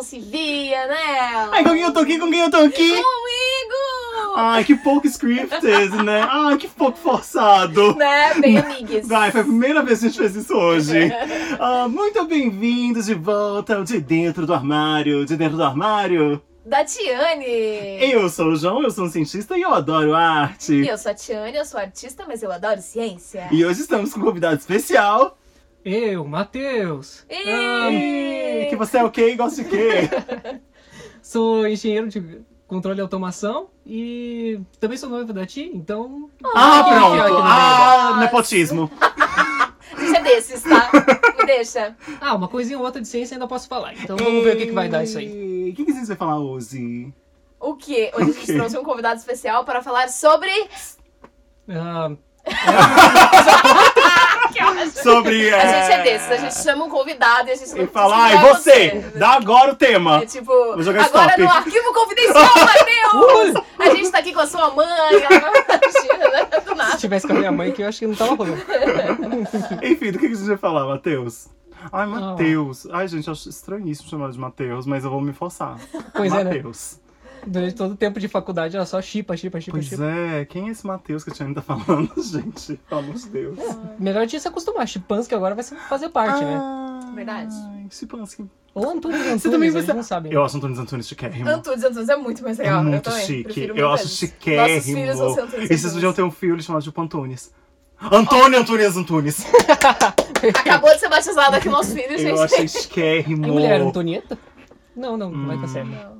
não se via, né? Ai, com quem eu tô aqui? Com quem eu tô aqui? Comigo! Ai, que pouco scripted, né? Ai, que pouco forçado. Né? Bem amigues. Vai, foi a primeira vez que a gente fez isso hoje. Ah, muito bem-vindos de volta ao De Dentro do Armário. De Dentro do Armário. Da Tiane! Eu sou o João, eu sou um cientista e eu adoro arte. E eu sou a Tiane, eu sou artista, mas eu adoro ciência. E hoje estamos com um convidado especial. Eu, Matheus. Ih! Ah, que você é o quê e gosta de quê? sou engenheiro de controle e automação e também sou noivo da Ti, então. Ah, pronto. Ah, nepotismo. A gente é desses, tá? Me deixa. Ah, uma coisinha ou outra de ciência ainda posso falar. Então vamos ver o que, que vai dar isso aí. O que, que você vai falar hoje? O quê? Hoje a gente trouxe um convidado especial para falar sobre. Ah, Sobre. A gente é desses, a gente chama um convidado e a gente E fala, ai, falar você, dá agora o tema. É tipo, Vou jogar agora stop. no arquivo confidencial, Matheus! A gente tá aqui com a sua mãe, ela não imagina, né? Do se nada. tivesse com a minha mãe que eu acho que não tava rolando. Enfim, do que, que a gente vai falar, Matheus? Ai, Matheus. Ai, gente, acho estranhíssimo chamar de Matheus, mas eu vou me forçar. Pois é, né? Durante todo o tempo de faculdade era só chipa, chipa, chipa, Pois chipa. é, quem é esse Matheus que a Tiane tá falando, gente? Pelo amor de Deus. Melhor de se acostumar. Chipansky agora vai fazer parte, né? Ah, Verdade. Ai, Sipansky. Ou Antunes Antunes, Você também eles vai não sabem. Eu acho Antunes Antunes chiquérrimo. Antunes Antunes é muito mais legal. É eu muito também. chique. prefiro Eu acho chiquérrimo. Nossos filhos vão ser Antunes E vocês Antunes. podiam ter um filho chamado tipo Antunes. Antônio Antunes Antunes. Acabou de ser batizado aqui nosso filho, gente. Eu achei chiquérrimo. É mulher, Antonieta? Não, não, não vai estar certo. Não.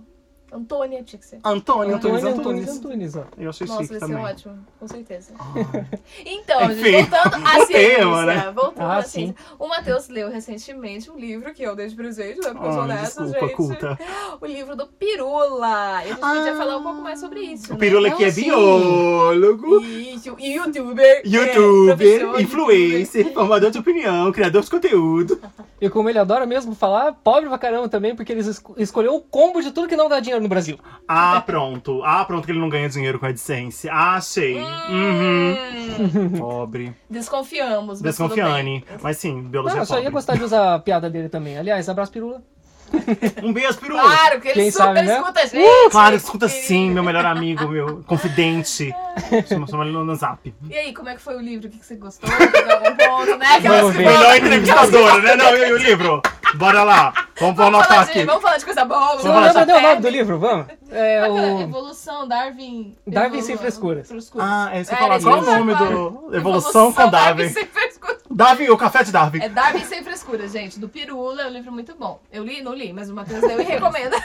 Antônia tinha que ser. Antônio Antunes. Antunes, ó. Eu achei Nossa, chique vai ser também. ótimo, com certeza. Ai. Então, Enfim, gente, voltando à o ciência. tema, né? Voltando Ah, à sim. ciência. O Matheus leu recentemente um livro que eu dei de presente, né? Porque eu sou Ai, dessa, desculpa, gente. culta. O livro do Pirula. E a gente podia Ah. falar um pouco mais sobre isso. O né? Pirula que é Ah, biólogo, Isso, e youtuber. é, youtuber, professor, influencer, formador de opinião, criador de conteúdo. E como ele adora mesmo falar, pobre pra caramba também, porque ele esco- escolheu o combo de tudo que não dá dinheiro no Brasil. Ah, pronto. Ah, pronto que ele não ganha dinheiro com a AdSense. Ah, achei. Uhum. Hum, Pobre. desconfiamos. mas. Desconfiane. Mas sim, biologia Não, é eu só ia pobre. gostar de usar a piada dele também. Aliás, abraço pirula. Um beijo, Peru. Claro, que ele Quem super sabe, né? escuta a gente. Claro, escuta querido. sim, meu melhor amigo, meu confidente. Chama, chama ele no, no zap. E aí, como é que foi o livro? O que que você gostou? Teve algum ponto, né? Aquelas que Melhor entrevistadora, né? Não, e o livro? Bora lá. Vamos, vamos Vamos anotar falar, de, aqui. vamos falar de coisa boa. Vamos falar nem o nome do livro? Vamos? É o. Evolução, Darwin. Darwin sem frescuras. Ah, é isso que eu É, falar. ele Qual o fala nome do Evolução com Darwin? sem frescura. Darwin, o café de Darwin. É Darwin sem frescura, gente. Do Pirula, é um livro muito bom. Eu li, não li, mas o Matheus leu e recomenda.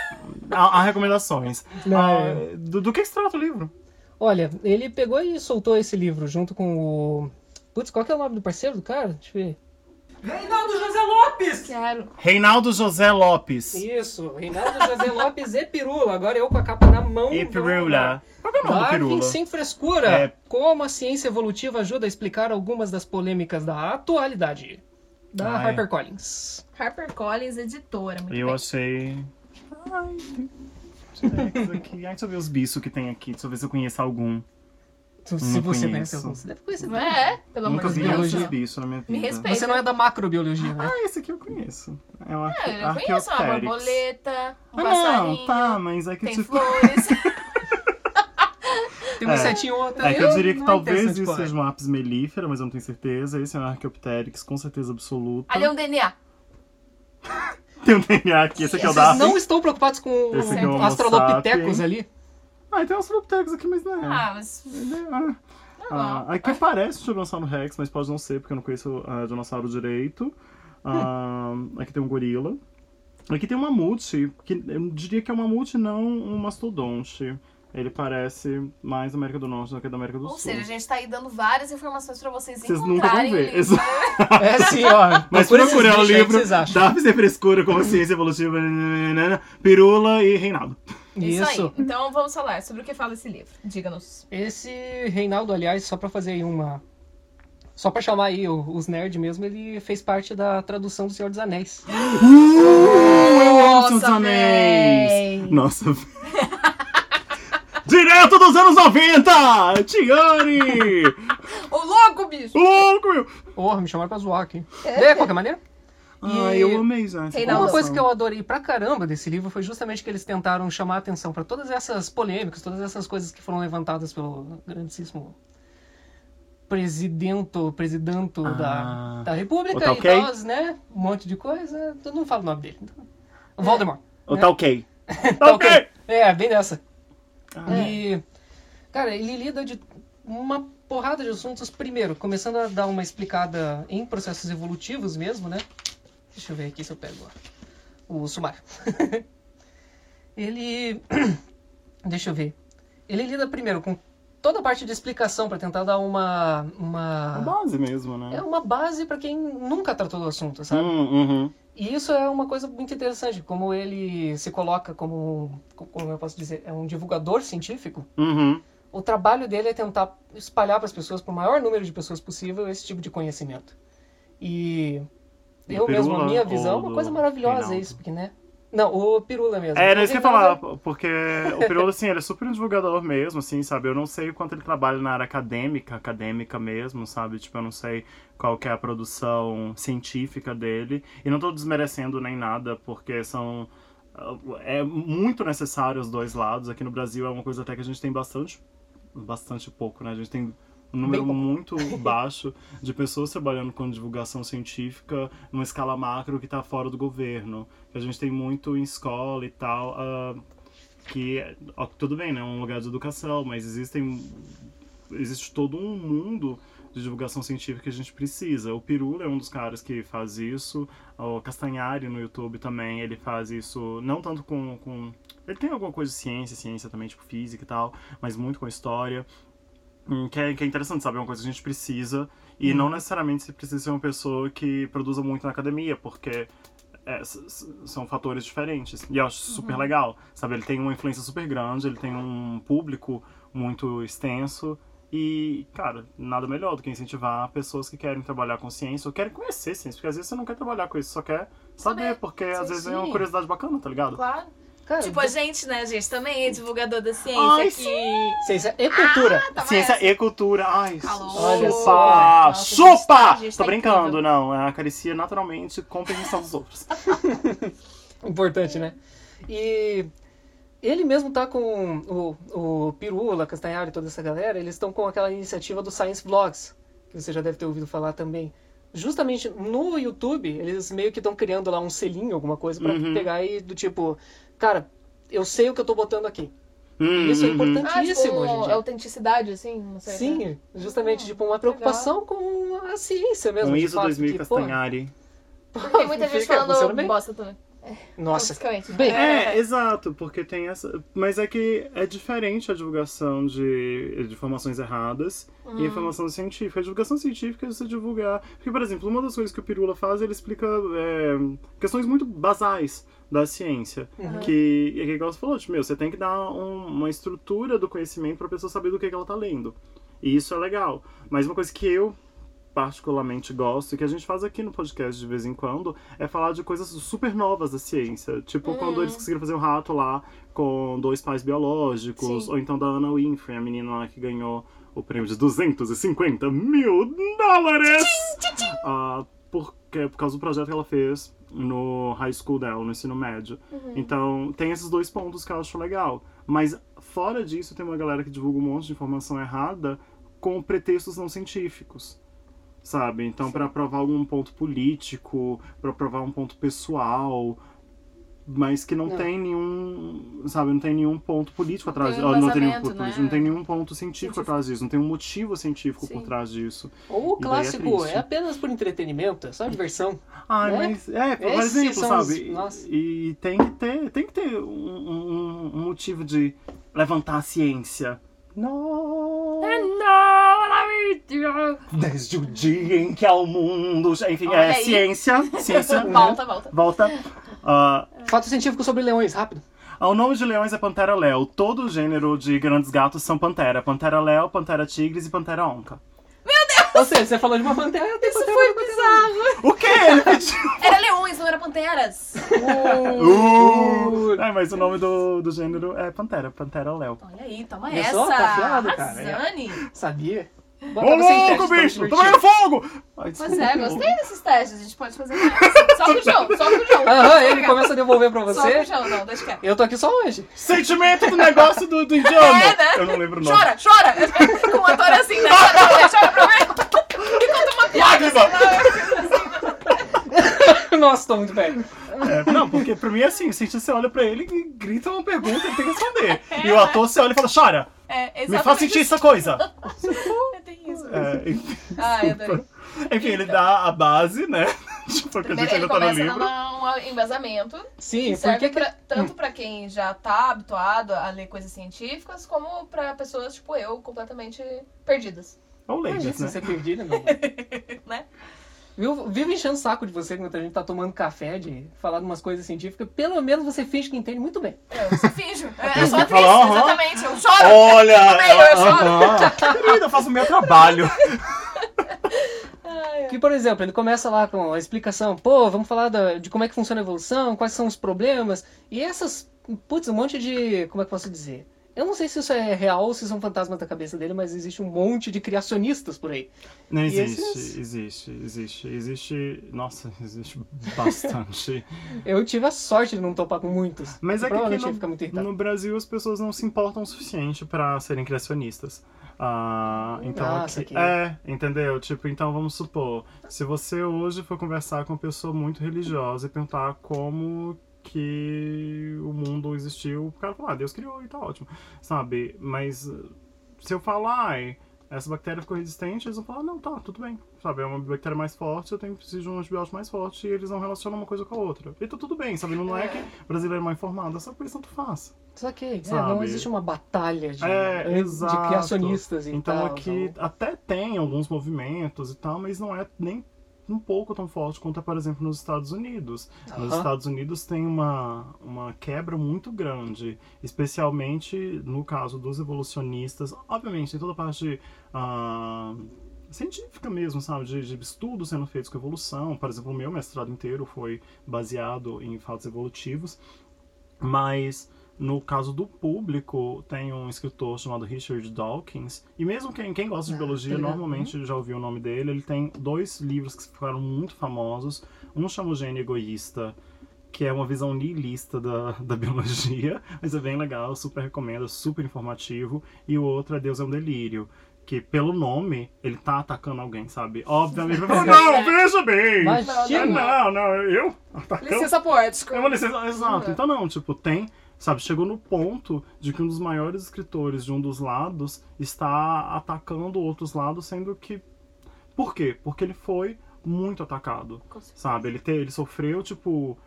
Há, há recomendações. Não, Ah, é. do, do que, que se trata o livro? Olha, ele pegou e soltou esse livro junto com o. Putz, qual que é o nome do parceiro do cara? Deixa eu ver. Reinaldo José Lopes! Quero. Reinaldo José Lopes. Isso, Reinaldo José Lopes e Pirula. Agora eu com a capa na mão. E Pirula. Qual é o nome do Darwin Pirula? sem frescura. É. Como a ciência evolutiva ajuda a explicar algumas das polêmicas da atualidade. Da é. HarperCollins. HarperCollins, editora. Muito Eu bem. achei. Ai. Ai, deixa eu ver os bichos que tem aqui. Deixa eu ver se eu conheço algum. Se Não você conheço. conhece algum, você deve conhecer. Não é? Pelo Nunca amor de vi Deus. esses biologia. bichos na minha vida. Me respeita. Você não é da macrobiologia, né? Ah, esse aqui eu conheço. É um É, eu conheço uma Archaeopteryx. borboleta, um Ah, passarinho. não, tá, mas é que Tem tipo. flores. Tem um É. insetinho outro É que eu diria que não talvez isso história. seja uma apis melífera, mas eu não tenho certeza. Esse é um Archaeopteryx, com certeza absoluta. Ali é um DNA. Tem um DNA aqui, esse aqui é o Vocês Darwin. não estão preocupados com é o Australopithecus ali? Ah, tem um Australopithecus aqui, mas não é. Ah, mas. Ele é- ah. Ah, aqui parece um Tiranossauro Rex, mas pode não ser, porque eu não conheço ah, dinossauro direito. Ah, aqui tem um gorila. Aqui tem um mamute, que eu diria que é um mamute, não um mastodonte. Ele parece mais da América do Norte do que da América do Ou Sul. seja, a gente tá aí dando várias informações pra vocês Vocês nunca vão encontrarem o ver. É sim, ó. Mas procura esses procura o livro vocês acham. Darwin sem frescura, consciência evolutiva, nananana, Pirula e Reinaldo. Isso. Isso. aí. Então vamos falar sobre o que fala esse livro. Diga-nos. Esse Reinaldo, aliás, só pra fazer aí uma. Só pra chamar aí o- os nerds mesmo, ele fez parte da tradução do Senhor dos Anéis. Uh, eu amo Senhor dos Anéis! véi. Nossa, Direto dos anos 90! Tiane! Ô louco, bicho! Louco, meu! Porra, me chamaram pra zoar aqui. De qualquer maneira, Ai, E- eu amei já. Uma coisa que eu adorei pra caramba desse livro foi justamente que eles tentaram chamar a atenção pra todas essas polêmicas, todas essas coisas que foram levantadas pelo grandíssimo presidento, presidente Ah. da, da República O tá e ok? tal, né? Um monte de coisa. Eu não falo o nome dele. Então. O Voldemort. Ou né? tá ok. Tá Tá ok! É, bem dessa. Ah. E, cara, ele lida de uma porrada de assuntos. Primeiro, começando a dar uma explicada em processos evolutivos mesmo, né? Deixa eu ver aqui se eu pego ó, o sumário. ele. Deixa eu ver. Ele lida primeiro com toda a parte de explicação para tentar dar uma. Uma... base mesmo, né? É uma base para quem nunca tratou do assunto, sabe? Hum, uhum. E isso é uma coisa muito interessante, como ele se coloca como, como eu posso dizer, é um divulgador científico. Uhum. O trabalho dele é tentar espalhar para as pessoas, para o maior número de pessoas possível, esse tipo de conhecimento. E Eu mesmo, a Pirula minha visão, é uma coisa maravilhosa Reinaldo? isso, porque, né? Não, o Pirula mesmo. É, era isso que eu ia falar, porque o Pirolo, assim, ele é super um divulgador mesmo, assim, sabe? Eu não sei o quanto ele trabalha na área acadêmica, acadêmica mesmo, sabe? Tipo, eu não sei qual que é a produção científica dele. E não tô desmerecendo nem nada, porque são... É muito necessário os dois lados. Aqui no Brasil é uma coisa até que a gente tem bastante... Bastante pouco, né? A gente tem um número muito baixo de pessoas trabalhando com divulgação científica numa escala macro que está fora do governo. Que a gente tem muito em escola e tal, ah, que ó, tudo bem, né, é um lugar de educação, mas existem existe todo um mundo de divulgação científica que a gente precisa. O Pirula é um dos caras que faz isso, o Castanhari no YouTube também, ele faz isso não tanto com, com ele tem alguma coisa de ciência, ciência também, tipo física e tal, mas muito com história. Hum, Que é, que é interessante, sabe? É uma coisa que a gente precisa. E não necessariamente você precisa ser uma pessoa que produza muito na academia, porque é, são fatores diferentes. E eu acho super legal, sabe? Ele tem uma influência super grande, ele tem um público muito extenso. E, cara, nada melhor do que incentivar pessoas que querem trabalhar com ciência ou querem conhecer ciência, porque às vezes você não quer trabalhar com isso, só quer saber, Saber. porque às Sim, vezes é uma sim. curiosidade bacana, tá ligado? Claro. Cara, Tipo, a gente, né, gente, também é divulgador da ciência Ai, aqui. ciência e cultura. Tava Ciência essa. e cultura. Ai, Alô? Olha só. Nossa, gente tá- chupa! gente Tô tá brincando, incrível. não. É acaricia naturalmente com permissão dos outros. Importante, né? E ele mesmo tá com o, o Pirula, Castanhari e toda essa galera, eles estão com aquela iniciativa do Science Vlogs, que você já deve ter ouvido falar também. Justamente no YouTube, eles meio que estão criando lá um selinho, alguma coisa, pra Uhum. pegar e do tipo, cara, eu sei o que eu tô botando aqui. Hum, Isso é uhum. importante. Ah, tipo, Tantíssimo hoje em dia. autenticidade, assim, não sei. né? Sim, justamente, tipo, uma preocupação com a ciência mesmo. ISO fato, 2000 que, pô, Castanhari. Porque tem muita gente falando bem. bosta também. Nossa, Basicamente. bem, É, exato, porque tem essa. Mas é que é diferente a divulgação de, de informações erradas Uhum. e informação científica. A divulgação científica é você divulgar. Porque, por exemplo, uma das coisas que o Pirula faz, ele explica é, questões muito basais da ciência. Uhum. Que, e que igual você falou, tipo, meu, você tem que dar um- uma estrutura do conhecimento pra pessoa saber do que, que ela tá lendo. E isso é legal. Mas uma coisa que eu particularmente gosto e que a gente faz aqui no podcast de vez em quando é falar de coisas super novas da ciência. Tipo, quando eles conseguiram fazer um rato lá com dois pais biológicos, Sim. ou então da Anna Winfrey, a menina lá que ganhou o prêmio de 250 mil dólares! Ah, porque, por causa do projeto que ela fez no high school dela, no ensino médio. Então, tem esses dois pontos que eu acho legal. Mas, fora disso, tem uma galera que divulga um monte de informação errada com pretextos não científicos. Sabe? Então, pra provar algum ponto político, pra provar um ponto pessoal, mas que não, Não. tem nenhum, sabe, não tem nenhum ponto político Não atrás disso. um não tem nenhum ponto né? político, não tem nenhum ponto científico, Científico. atrás disso, não tem um motivo científico por Sim. trás disso. ou o E é clássico é, triste. apenas por entretenimento, é só diversão. Ai, Né? mas é, por Esses exemplo, os- sabe? nossa. E, e tem que ter, tem que ter um, um- motivo de levantar a ciência. Não. Desde o dia em que ao mundo. Enfim, Olha é aí. ciência. Ciência. né? Volta, volta. Ah, Fato científico sobre leões, rápido. o nome de leões é Pantera Léo. Todo o gênero de grandes gatos são Pantera. Pantera Léo, Pantera Tigres e Pantera Onca. Ou seja, você falou de uma pantera, tem Isso pantera, foi bizarro. O quê? Ele pediu. Era leões, não era panteras. Uh! É, mas o nome do, do gênero é Pantera. Pantera Léo. Olha aí, toma Viu essa. Tá afiado, cara. Arrasane. Sabia? Bota Ô você louco, bicho! Tô pegando fogo! Ai, Pois é, gostei desses testes. A gente pode fazer mais. Só com o João, só com o João. Aham, ele começa a devolver pra Só com o você. João, não, deixa quieto. Eu tô aqui só hoje. Sentimento do negócio do, do indiano! É, né? Eu não lembro o nome. Chora, chora! Com o ator assim, né? Chora pra ver, chora pra ver. E conta uma piada assim, Lágrima! Nossa, tô muito velho. É, não, porque pra mim é assim, o cientista você olha pra ele e grita uma pergunta, ele tem que responder. E o ator você olha e fala, chora! É. Me faz sentir essa coisa! É, tem isso. É, enfim, Ai, adorei. enfim, ele dá a base, né? Tipo, que a gente ainda tá no livro. um embasamento. Sim, que serve porque que... pra- tanto pra quem já tá habituado a ler coisas científicas, como pra pessoas tipo eu, completamente perdidas. Ou se né? você é perdida, meu. Né? Viu? Vivo enchendo o saco de você quando a gente tá tomando café, de falar de umas coisas científicas. Pelo menos você finge que entende muito bem. Eu finjo. É, eu sou que atriz, falar, exatamente. Eu choro. Olha! No meio, eu choro. Querida, eu faço o meu trabalho. Que, por exemplo, ele começa lá com a explicação, pô, vamos falar da- de como é que funciona a evolução, quais são os problemas, e essas, putz, um monte de, como é que eu posso dizer? Eu não sei se isso é real ou se são fantasmas da cabeça dele, mas existe um monte de criacionistas por aí. Não existe, esses- existe, existe, existe. Nossa, existe bastante. Eu tive a sorte de não topar com muitos. Mas é que aqui no, ficar muito irritado. no Brasil as pessoas não se importam o suficiente pra serem criacionistas. Ah, então Ah, aqui, saquei. é, entendeu? Tipo, então vamos supor, se você hoje for conversar com uma pessoa muito religiosa e perguntar como que o mundo existiu, o cara fala, ah, Deus criou e tá ótimo, sabe? Mas se eu falar, ai, essa bactéria ficou resistente, eles vão falar, não, tá, tudo bem, sabe? É uma bactéria mais forte, eu tenho preciso de um antibiótico mais forte e eles não relacionam uma coisa com a outra. E tá tudo bem, sabe? Não é que o brasileiro é mal informado, essa coisa tanto faz. Saquei. É, Sabe? não existe uma batalha de, É, de exato. criacionistas e Então tal. aqui até tem alguns movimentos e tal, mas não é nem um pouco tão forte quanto é, por exemplo, nos Estados Unidos. Nos. Estados Unidos tem uma, uma quebra muito grande, especialmente no caso dos evolucionistas. Obviamente, tem toda a parte ah, científica mesmo, sabe? De, de estudos sendo feitos com evolução. Por exemplo, o meu mestrado inteiro foi baseado em fatos evolutivos. Mas no caso do público, tem um escritor chamado Richard Dawkins. E mesmo quem, quem gosta de Ah, biologia, tá normalmente já ouviu o nome dele. Ele tem dois livros que ficaram muito famosos. Um chama O Gênio Egoísta, que é uma visão nihilista da, da biologia, mas é bem legal, super recomendo, super informativo. E o outro é Deus é um Delírio. Que pelo nome, ele tá atacando alguém, sabe? Obviamente, falar, não, veja bem! Imagina! Não, não, eu? Atacando? Licença poética. É uma licença, exato. Então não, tipo, tem, sabe, chegou no ponto de que um dos maiores escritores de um dos lados está atacando outros lados, sendo que por quê? Porque ele foi muito atacado, sabe? Ele te, ele sofreu tipo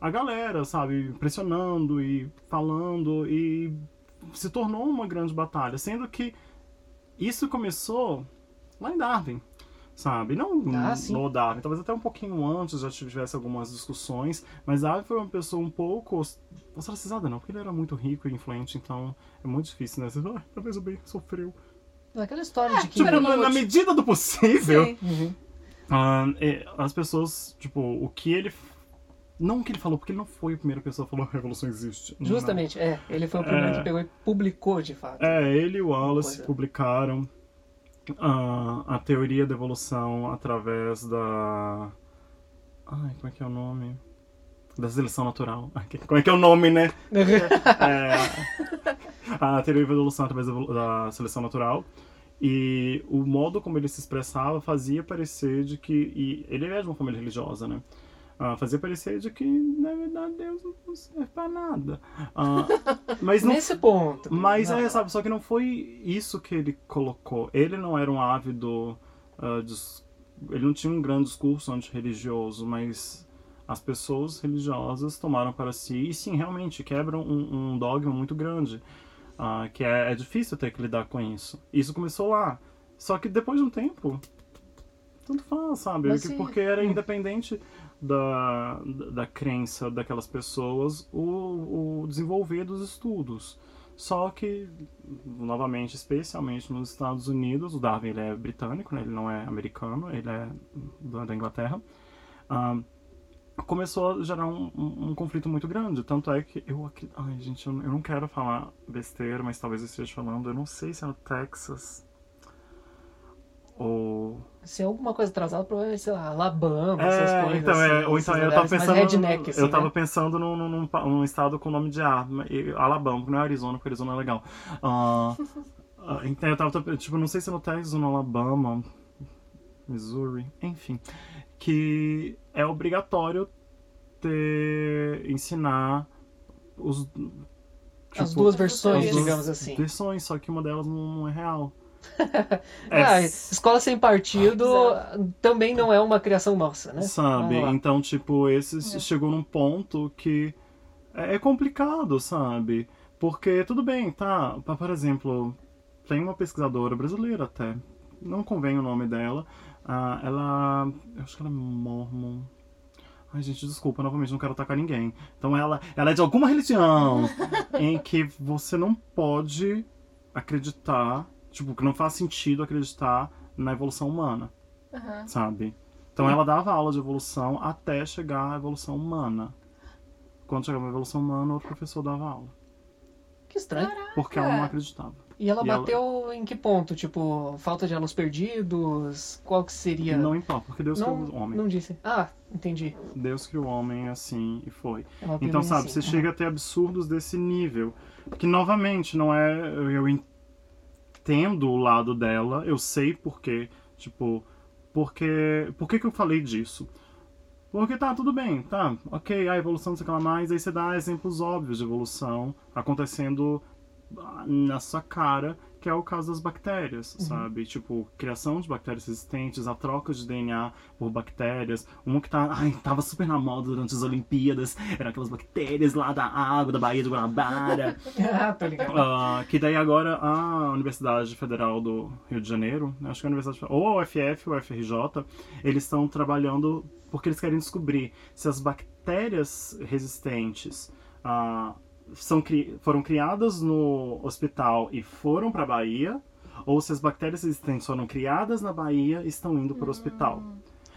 a galera, sabe, pressionando e falando e se tornou uma grande batalha, sendo que isso começou lá em Darwin. Sabe? Não Ah, no Darwin, talvez até um pouquinho antes já tivesse algumas discussões, mas Darwin foi uma pessoa um pouco ostracizada, não, porque ele era muito rico e influente, então é muito difícil, né? Você ah, talvez o bem sofreu. Aquela história de que. Tipo, na, na medida do possível. Uhum. é, as pessoas, tipo, o que ele. Não o que ele falou, porque ele não foi a primeira pessoa a falar que a revolução existe. Não. Justamente, é. Ele foi o primeiro É. que pegou e publicou de fato. É, ele e o Wallace publicaram ah, a teoria da evolução através da. Ai, como é que é o nome? Da seleção natural. Como é que é o nome, né? É, a teoria da evolução através da seleção natural. E o modo como ele se expressava fazia parecer de que. Ele é de uma família religiosa, né? Ah, fazia parecer de que, na verdade, Deus não serve pra nada. Ah, mas não Nesse ponto. mas Não. é, sabe, só que não foi isso que ele colocou. Ele não era um ávido. ah, dis- Ele não tinha um grande discurso antirreligioso, mas as pessoas religiosas tomaram para si e sim, realmente quebram um, um dogma muito grande. ah, que é, é difícil ter que lidar com isso. Isso começou lá. Só que depois de um tempo, tanto faz, sabe? Mas. Porque era independente da, da, crença daquelas pessoas o, o desenvolver dos estudos. Só que, novamente, especialmente nos Estados Unidos, o Darwin ele é britânico, né? ele não é americano, ele é da, Inglaterra. começou a gerar um, um- um conflito muito grande. Tanto é que eu aqui. Ai, gente, eu, eu não quero falar besteira, mas talvez eu esteja falando. Eu não sei se é no Texas. Ou. Se alguma coisa atrasada, provavelmente, sei lá, Alabama, essas É, coisas. então, assim, é, ou esses então eu tava pensando. redneck, assim, eu tava né? pensando num, num, num estado com nome de arma. Alabama, que não é Arizona, porque Arizona é legal. Ah, então eu tava, tipo, não sei se é no Texas ou no Alabama, Missouri, enfim. Que é obrigatório ter. ensinar os. As tipo, duas versões, as duas digamos assim. Versões, só que uma delas não é real. Ah, É, escola sem partido também não é uma criação nossa, né? Sabe? Então, tipo, esse É. chegou num ponto que é é complicado, sabe? Porque, tudo bem, tá? Por exemplo, tem uma pesquisadora brasileira até, não convém o nome dela, ah, ela. Eu acho que ela é mormon. Ai, gente, desculpa, novamente, não quero atacar ninguém. Então, ela, ela é de alguma religião em que você não pode acreditar, tipo, que não faz sentido acreditar na evolução humana Aham. sabe? Então ela dava aula de evolução até chegar à evolução humana. Quando chegava a evolução humana, outro professor dava aula. Que estranho. Porque ela não acreditava. E ela E ela- bateu em que ponto? Tipo, falta de alunos perdidos? Qual que seria? Não importa, porque Deus não, criou o homem. não disse. Ah, entendi. Deus criou o homem assim e foi. É Então, sabe, assim. você chega a ter absurdos desse nível. Que, novamente, não é. Eu entendo o lado dela, eu sei porque. Tipo, porque. Por que, que eu falei disso? Porque tá, tudo bem, tá, ok, a evolução, não sei o que lá mais, aí você dá exemplos óbvios de evolução acontecendo ah, na sua cara, que é o caso das bactérias, sabe? Tipo, criação de bactérias resistentes, a troca de DNA por bactérias. Uma que tá, ai, tava super na moda durante as Olimpíadas, eram aquelas bactérias lá da água, da Baía de Guanabara. ah, tô ligado. Ah, que daí agora a Universidade Federal do Rio de Janeiro, né, acho que a Universidade ou a UFF ou a FRJ, eles estão trabalhando porque eles querem descobrir se as bactérias resistentes ah, são, cri- foram criadas no hospital e foram para a Bahia, ou se as bactérias resistentes foram criadas na Bahia e estão indo para o hospital.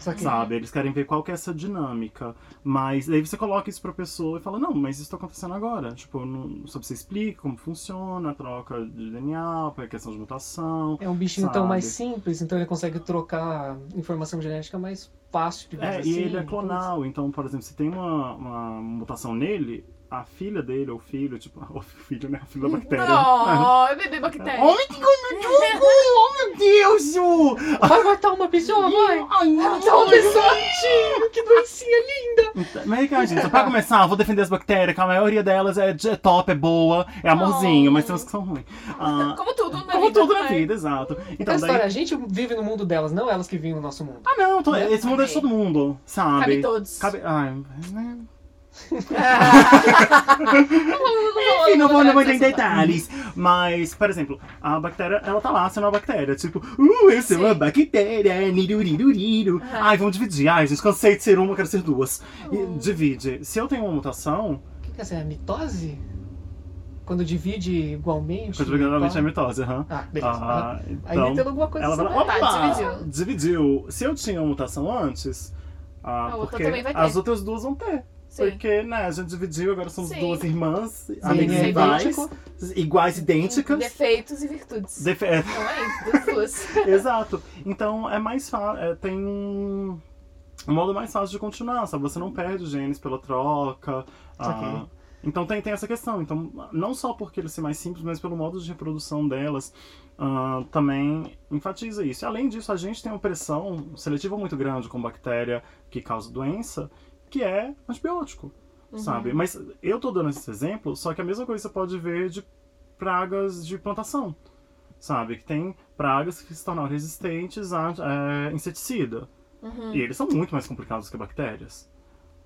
Que Sabe? Eles querem ver qual que é essa dinâmica. Mas aí você coloca isso pra pessoa e fala, não, mas isso tá acontecendo agora. Tipo, não, só você explica como funciona a troca de DNA, a questão de mutação. é um bichinho tão sabe? mais simples, então ele consegue trocar informação genética mais fácil, digamos É, assim. e ele é então, clonal, então, por exemplo, se tem uma, uma mutação nele, a filha dele, ou filho, tipo, o filho, né? O filho da bactéria. Não, é bebê bactéria. Olha que gostoso! Oh, meu Deus! Vai matar uma pessoa, vai! Ai, não, Matar uma pessoa! Tio, que doencinha linda! Mas, cara, gente, pra começar, vou defender as bactérias, que a maioria delas é, é top, é boa, é amorzinho, Oh. mas tem umas que são ruins. Ah, Como tudo na como vida. tudo na vida, exato. Então, Então, história, daí. a gente vive no mundo delas, não elas que vivem no nosso mundo. Ah, não, tô- Né? esse mundo é de todo mundo, sabe? Cabe todos. Cabe. Ai, né? Enfim, não vou, não vou entrar em detalhes. Mas, por exemplo, a bactéria, ela tá lá sendo uma bactéria. Tipo, uh, eu sou Sim. uma bactéria, niruriruriru. Ai, vamos dividir. Ai, gente, cansei de ser uma, quero ser duas. E divide. Se eu tenho uma mutação, O que que é essa? É mitose? Quando divide igualmente? Quando geralmente tá? é mitose, aham. Ah, beleza. Ah, Ainda então, tem alguma coisa ela Tá, opa, dividiu. dividiu. Se eu tinha uma mutação antes, ah, A outra porque também vai ter. as outras duas vão ter. Sim. Porque, né, a gente dividiu, agora somos Sim. duas irmãs, Sim, amigas é iguais, iguais, idênticas. Defeitos e virtudes. Defe- é, Não é? Das duas. Exato. Então é mais fácil. tem um, um modo mais fácil de continuar, sabe? Você não perde genes pela troca. ah, Saquei. então tem, tem essa questão. Então, não só porque eles são mais simples, mas pelo modo de reprodução delas, ah, também enfatiza isso. E além disso, a gente tem uma pressão seletiva muito grande com bactéria que causa doença, que é antibiótico. Sabe? Mas eu tô dando esse exemplo, só que a mesma coisa você pode ver de pragas de plantação sabe? Que tem pragas que se tornaram resistentes a é, inseticida. Uhum. E eles são muito mais complicados que bactérias,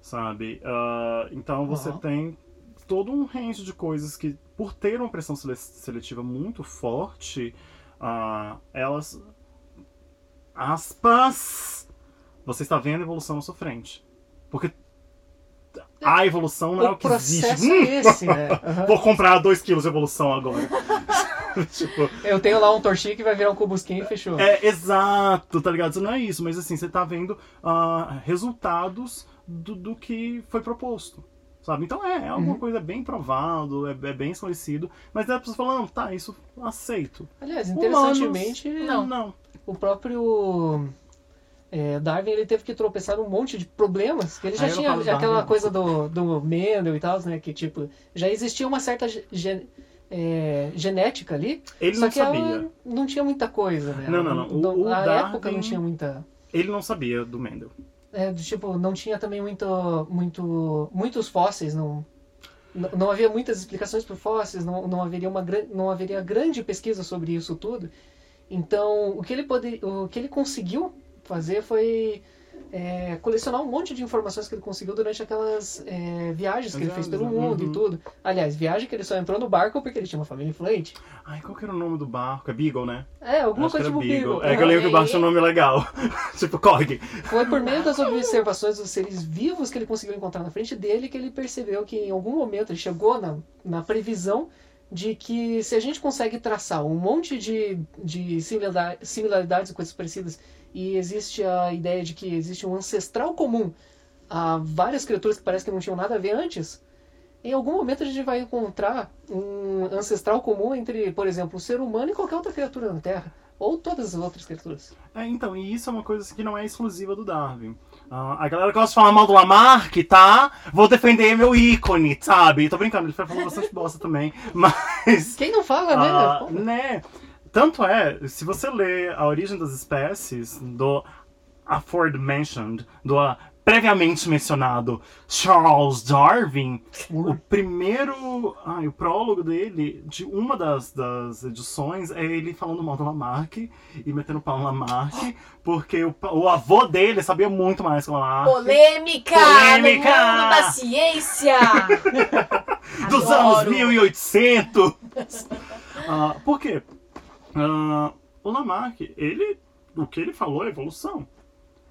sabe? Ah, então você Uhum. tem todo um range de coisas que, por ter uma pressão sele- seletiva muito forte, ah, elas. Aspas! Você está vendo a evolução na sua frente. Porque a evolução não é o O que existe. é esse, né? Vou comprar 2 quilos de evolução agora. tipo, Eu tenho lá um torchinho que vai virar um cubusquinho e fechou. É, exato, tá ligado? Isso não é isso, mas assim, você tá vendo ah, resultados do, do que foi proposto. Sabe? Então é, é alguma Uhum. coisa bem provado, é, é bem esclarecido, mas daí a pessoa falando, tá, isso aceito. Aliás, interessantemente. Não. Não. o próprio é, Darwin ele teve que tropeçar num monte de problemas, que ele já não tinha aquela Darwin, coisa do, do Mendel e tal, né? Que tipo, já existia uma certa ge- ge- é, genética ali, Ele não sabia. não tinha muita coisa, né? Não, não, não. O- o Na Darwin- época não tinha muita. Ele não sabia do Mendel. É, do tipo, não tinha também muito, muito, muitos fósseis, não, não, havia muitas explicações por fósseis, não, não, haveria uma, não haveria grande pesquisa sobre isso tudo. Então, o que ele, pode, o que ele conseguiu fazer foi é, colecionar um monte de informações que ele conseguiu durante aquelas é, viagens que ele fez pelo Viagens, mundo uhum. e tudo. Aliás, viagem que ele só entrou no barco porque ele tinha uma família influente. Ai, qual que era o nome do barco? É Beagle, né? É, alguma coisa tipo Beagle. É que eu lembro que o barco tinha um nome legal. tipo, Korg. Foi por meio das observações dos seres vivos que ele conseguiu encontrar na frente dele que ele percebeu que em algum momento ele chegou na, na previsão de que se a gente consegue traçar um monte de, de similar- similaridades e coisas parecidas e existe a ideia de que existe um ancestral comum a várias criaturas que parece que não tinham nada a ver antes, em algum momento a gente vai encontrar um ancestral comum entre, por exemplo, o ser humano e qualquer outra criatura na Terra. Ou todas as outras criaturas. É, então, e isso é uma coisa que não é exclusiva do Darwin. Ah, a galera gosta de falar mal do Lamarck, tá? Vou defender meu ícone, sabe? Tô brincando, ele foi falando bastante bosta também. Mas. Quem não fala, né? ah, Pô. né? Tanto é, se você ler A Origem das Espécies, do aforementioned, do previamente mencionado Charles Darwin, o primeiro. Ai, o prólogo dele, de uma das, das edições, é ele falando mal do Lamarck e metendo pau no Lamarck, porque o, o avô dele sabia muito mais que o Lamarck. Polêmica! Polêmica! No mundo da ciência! dos Adoro. anos 1800. Ah, por quê? Ah, o Lamarck, ele, o que ele falou é evolução.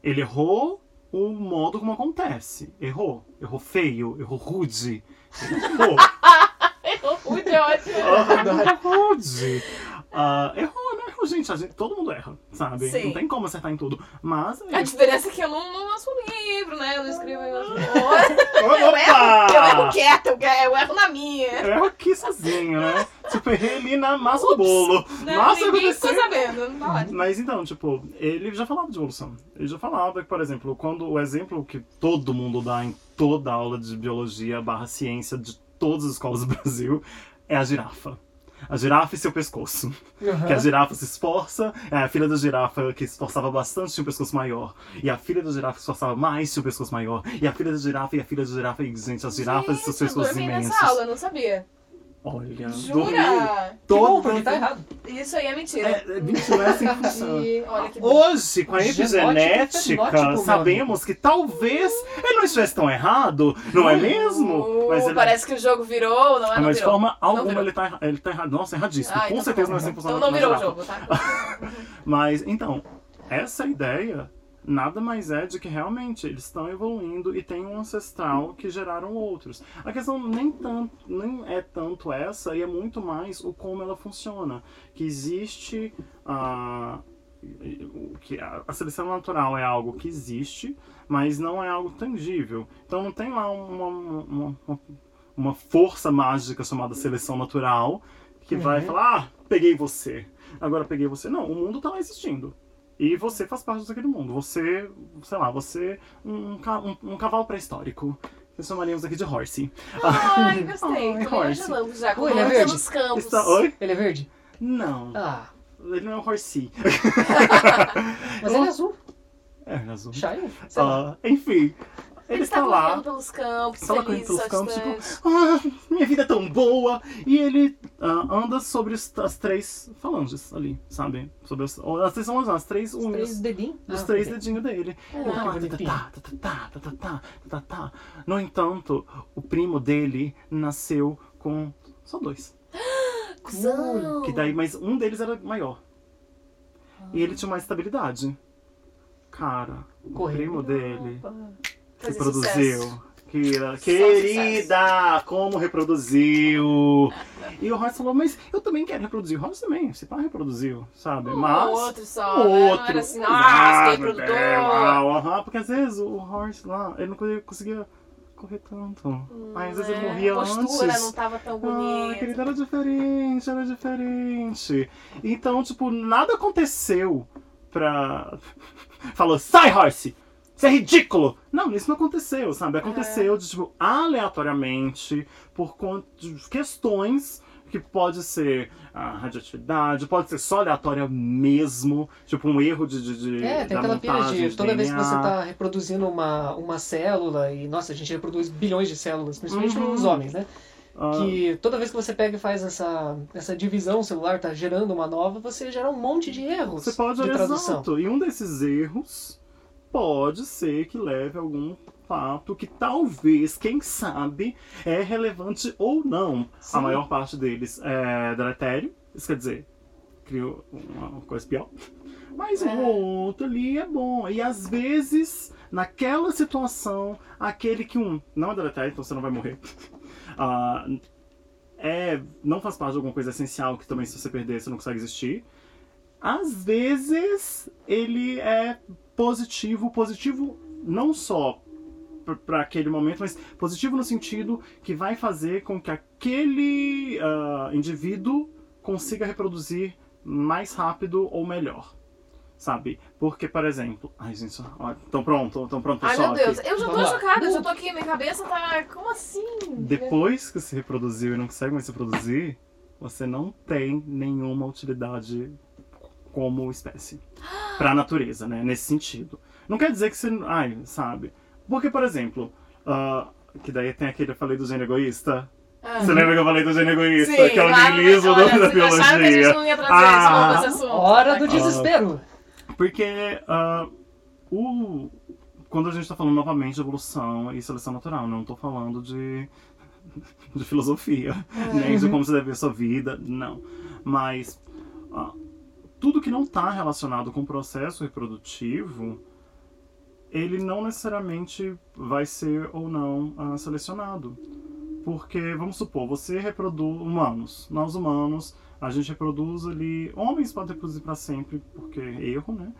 Ele errou o modo como acontece. Errou. Errou feio, errou rude. Errou. O idiota. errou rude. Ah, errou, gente, gente. Todo mundo erra, sabe? Sim. Não tem como acertar em tudo. Mas. A diferença é que eu não, não lanço livro, né? Eu não escrevo. Eu, eu erro, Opa! eu erro quieto, eu erro- eu erro na minha. Eu erro aqui sozinho, né? Tipo, errei ali na massa do bolo. Né? Massa Ninguém aconteceu. ficou sabendo. Não tá. Mas então, tipo, ele já falava de evolução. Ele já falava que, por exemplo, quando o exemplo que todo mundo dá em toda aula de biologia barra ciência de todas as escolas do Brasil é a girafa. A girafa e seu pescoço. Que a girafa se esforça, é a filha da girafa que se esforçava bastante tinha um pescoço maior. E a filha da girafa se esforçava mais tinha um pescoço maior. E a filha da girafa e a filha da girafa, e, gente, as girafas e seus eu pescoços dormi imensos. nessa aula, eu não sabia. Olha, Jura? Que bom, todo porque tá errado. Isso aí é mentira. É, é, não é assim que funciona. E olha que Hoje, com a epigenética, fenótipo, meu sabemos que talvez ele não estivesse tão errado, não é mesmo? Uh, Mas ele- Parece que o jogo virou, não é? Ah, Não mas de virou. forma alguma ele tá, ele tá errado. Nossa, erradíssimo. Ah, Com então certeza não é 100% Então não virou o jogo, tá? Mas, então, essa ideia nada mais é de que realmente eles estão evoluindo e tem um ancestral que geraram outros. A questão nem, tanto, nem é tanto essa, e é muito mais o como ela funciona. Que existe a. o que a, a seleção natural é algo que existe, mas não é algo tangível. Então não tem lá uma, uma, uma, uma força mágica chamada seleção natural que vai Uhum. falar, ah, peguei você. Agora peguei você. Não, o mundo tá lá existindo. E você faz parte daquele mundo. Você, sei lá, você um, um, um cavalo pré-histórico. Que chamaríamos aqui de Horsey. Ai, gostei. Ai, Tô Horse. imaginando já. Oi, Como é verde? campos. Está... Oi? Ele é verde? Não. Ah, Ele não é um Horsey. mas ele é azul. É, ele é azul. Sei lá. Ah, enfim. Ele, Ele está está lá. correndo pelos campos, Está lá feliz, correndo pelos campos, tipo, saltitante. ah, minha vida é tão boa. E ele ah, anda sobre os- as três falanges ali, sabe? Sobre as, as três falanges, não, as três unhas. Três dedinhos. Dos Ah, três ok. dedinhos dele. Ah, Ele tá lá, que bonitinho. tá, tá, tá, tá, tá, tá, tá, tá. No entanto, o primo dele nasceu com só dois. Cusão. Que daí, mas um deles era maior. E ele tinha mais estabilidade. Cara, o Correndo. primo dele Fazer reproduziu. sucesso. Querida, querida, como reproduziu. E o Horace falou, mas eu também quero reproduzir. O Horace também, esse pai reproduziu, sabe? Um mas. outro só, né? Não outro. era assim, nossa, quem produtor. É, uau, porque às vezes o Horace lá, ele não conseguia- correr tanto. Aí às vezes ele É, morria A postura antes. não tava tão Ah, bonita. querida, era diferente, era diferente. Então, tipo, nada aconteceu pra. Falou, sai, Horse! Isso é ridículo! Não, isso não aconteceu, sabe? Aconteceu de, tipo, aleatoriamente, por conta de questões que pode ser a radioatividade, pode ser só aleatória mesmo, tipo um erro de, de, de É, tem da aquela pira de toda vez que DNA. você tá reproduzindo uma, uma célula, e nossa, a gente reproduz bilhões de células, principalmente Uhum. nos homens, né? Ah, Que toda vez que você pega e faz essa, essa divisão celular, tá gerando uma nova, você gera um monte de erros Você pode, de tradução. exato. E um desses erros pode ser que leve algum fato que talvez, quem sabe, é relevante ou não. Sim. A maior parte deles é deletério, isso quer dizer, criou uma coisa pior. Mas um É. ou outro ali é bom. E às vezes, naquela situação, aquele que um não é deletério, então você não vai morrer. Ah, é, não faz parte de alguma coisa essencial que também se você perder você não consegue existir. Às vezes ele é positivo, positivo não só para aquele momento, mas positivo no sentido que vai fazer com que aquele ah, indivíduo consiga reproduzir mais rápido ou melhor. Sabe? Porque, por exemplo. Ai, gente, ó, tão pronto, tão pronto pro Ai, meu. Deus, eu já tô chocada, eu já tô aqui, minha cabeça tá. Como assim? Depois que se reproduziu e não consegue mais se reproduzir, você não tem nenhuma utilidade como espécie. Pra natureza, né? Nesse sentido. Não quer dizer que você. Ai, sabe? Porque, por exemplo, ah, que daí tem aquele eu falei do gênio egoísta. Ah. Você lembra que eu falei do gênio egoísta? Sim, que é o lá, niilismo olha, da, acharam que a gente biologia. não ia trazer Ah. esse assunto. Hora do Aqui. desespero! Porque ah, o, quando a gente está falando novamente de evolução e seleção natural, não estou falando de, de filosofia, nem de como você deve ver sua vida, não. Mas ah, tudo que não está relacionado com o processo reprodutivo, ele não necessariamente vai ser ou não ah, selecionado. Porque, vamos supor, você reproduz humanos, nós humanos, a gente reproduz ali. Homens podem reproduzir para sempre, porque erro, né?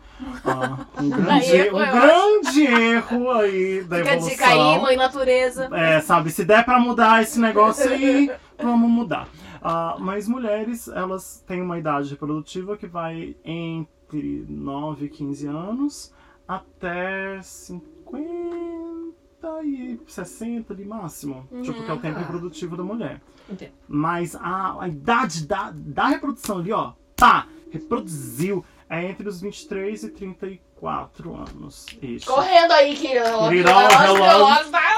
Ah, um grande, Erro, um eu grande erro aí da Fica evolução. dica aí, mãe natureza. É, sabe, se der pra mudar esse negócio aí, vamos mudar. Ah, mas mulheres, elas têm uma idade reprodutiva que vai entre 9 e 15 anos até 50 e 60 de máximo. Tipo, que é o tempo Ah. reprodutivo da mulher. Entendo. Mas a, a idade da, da reprodução ali, ó, pá, reproduziu, é entre os 23 e 34 anos. Isso. Correndo aí, que o Querida, o relógio, relógio. tá, tá,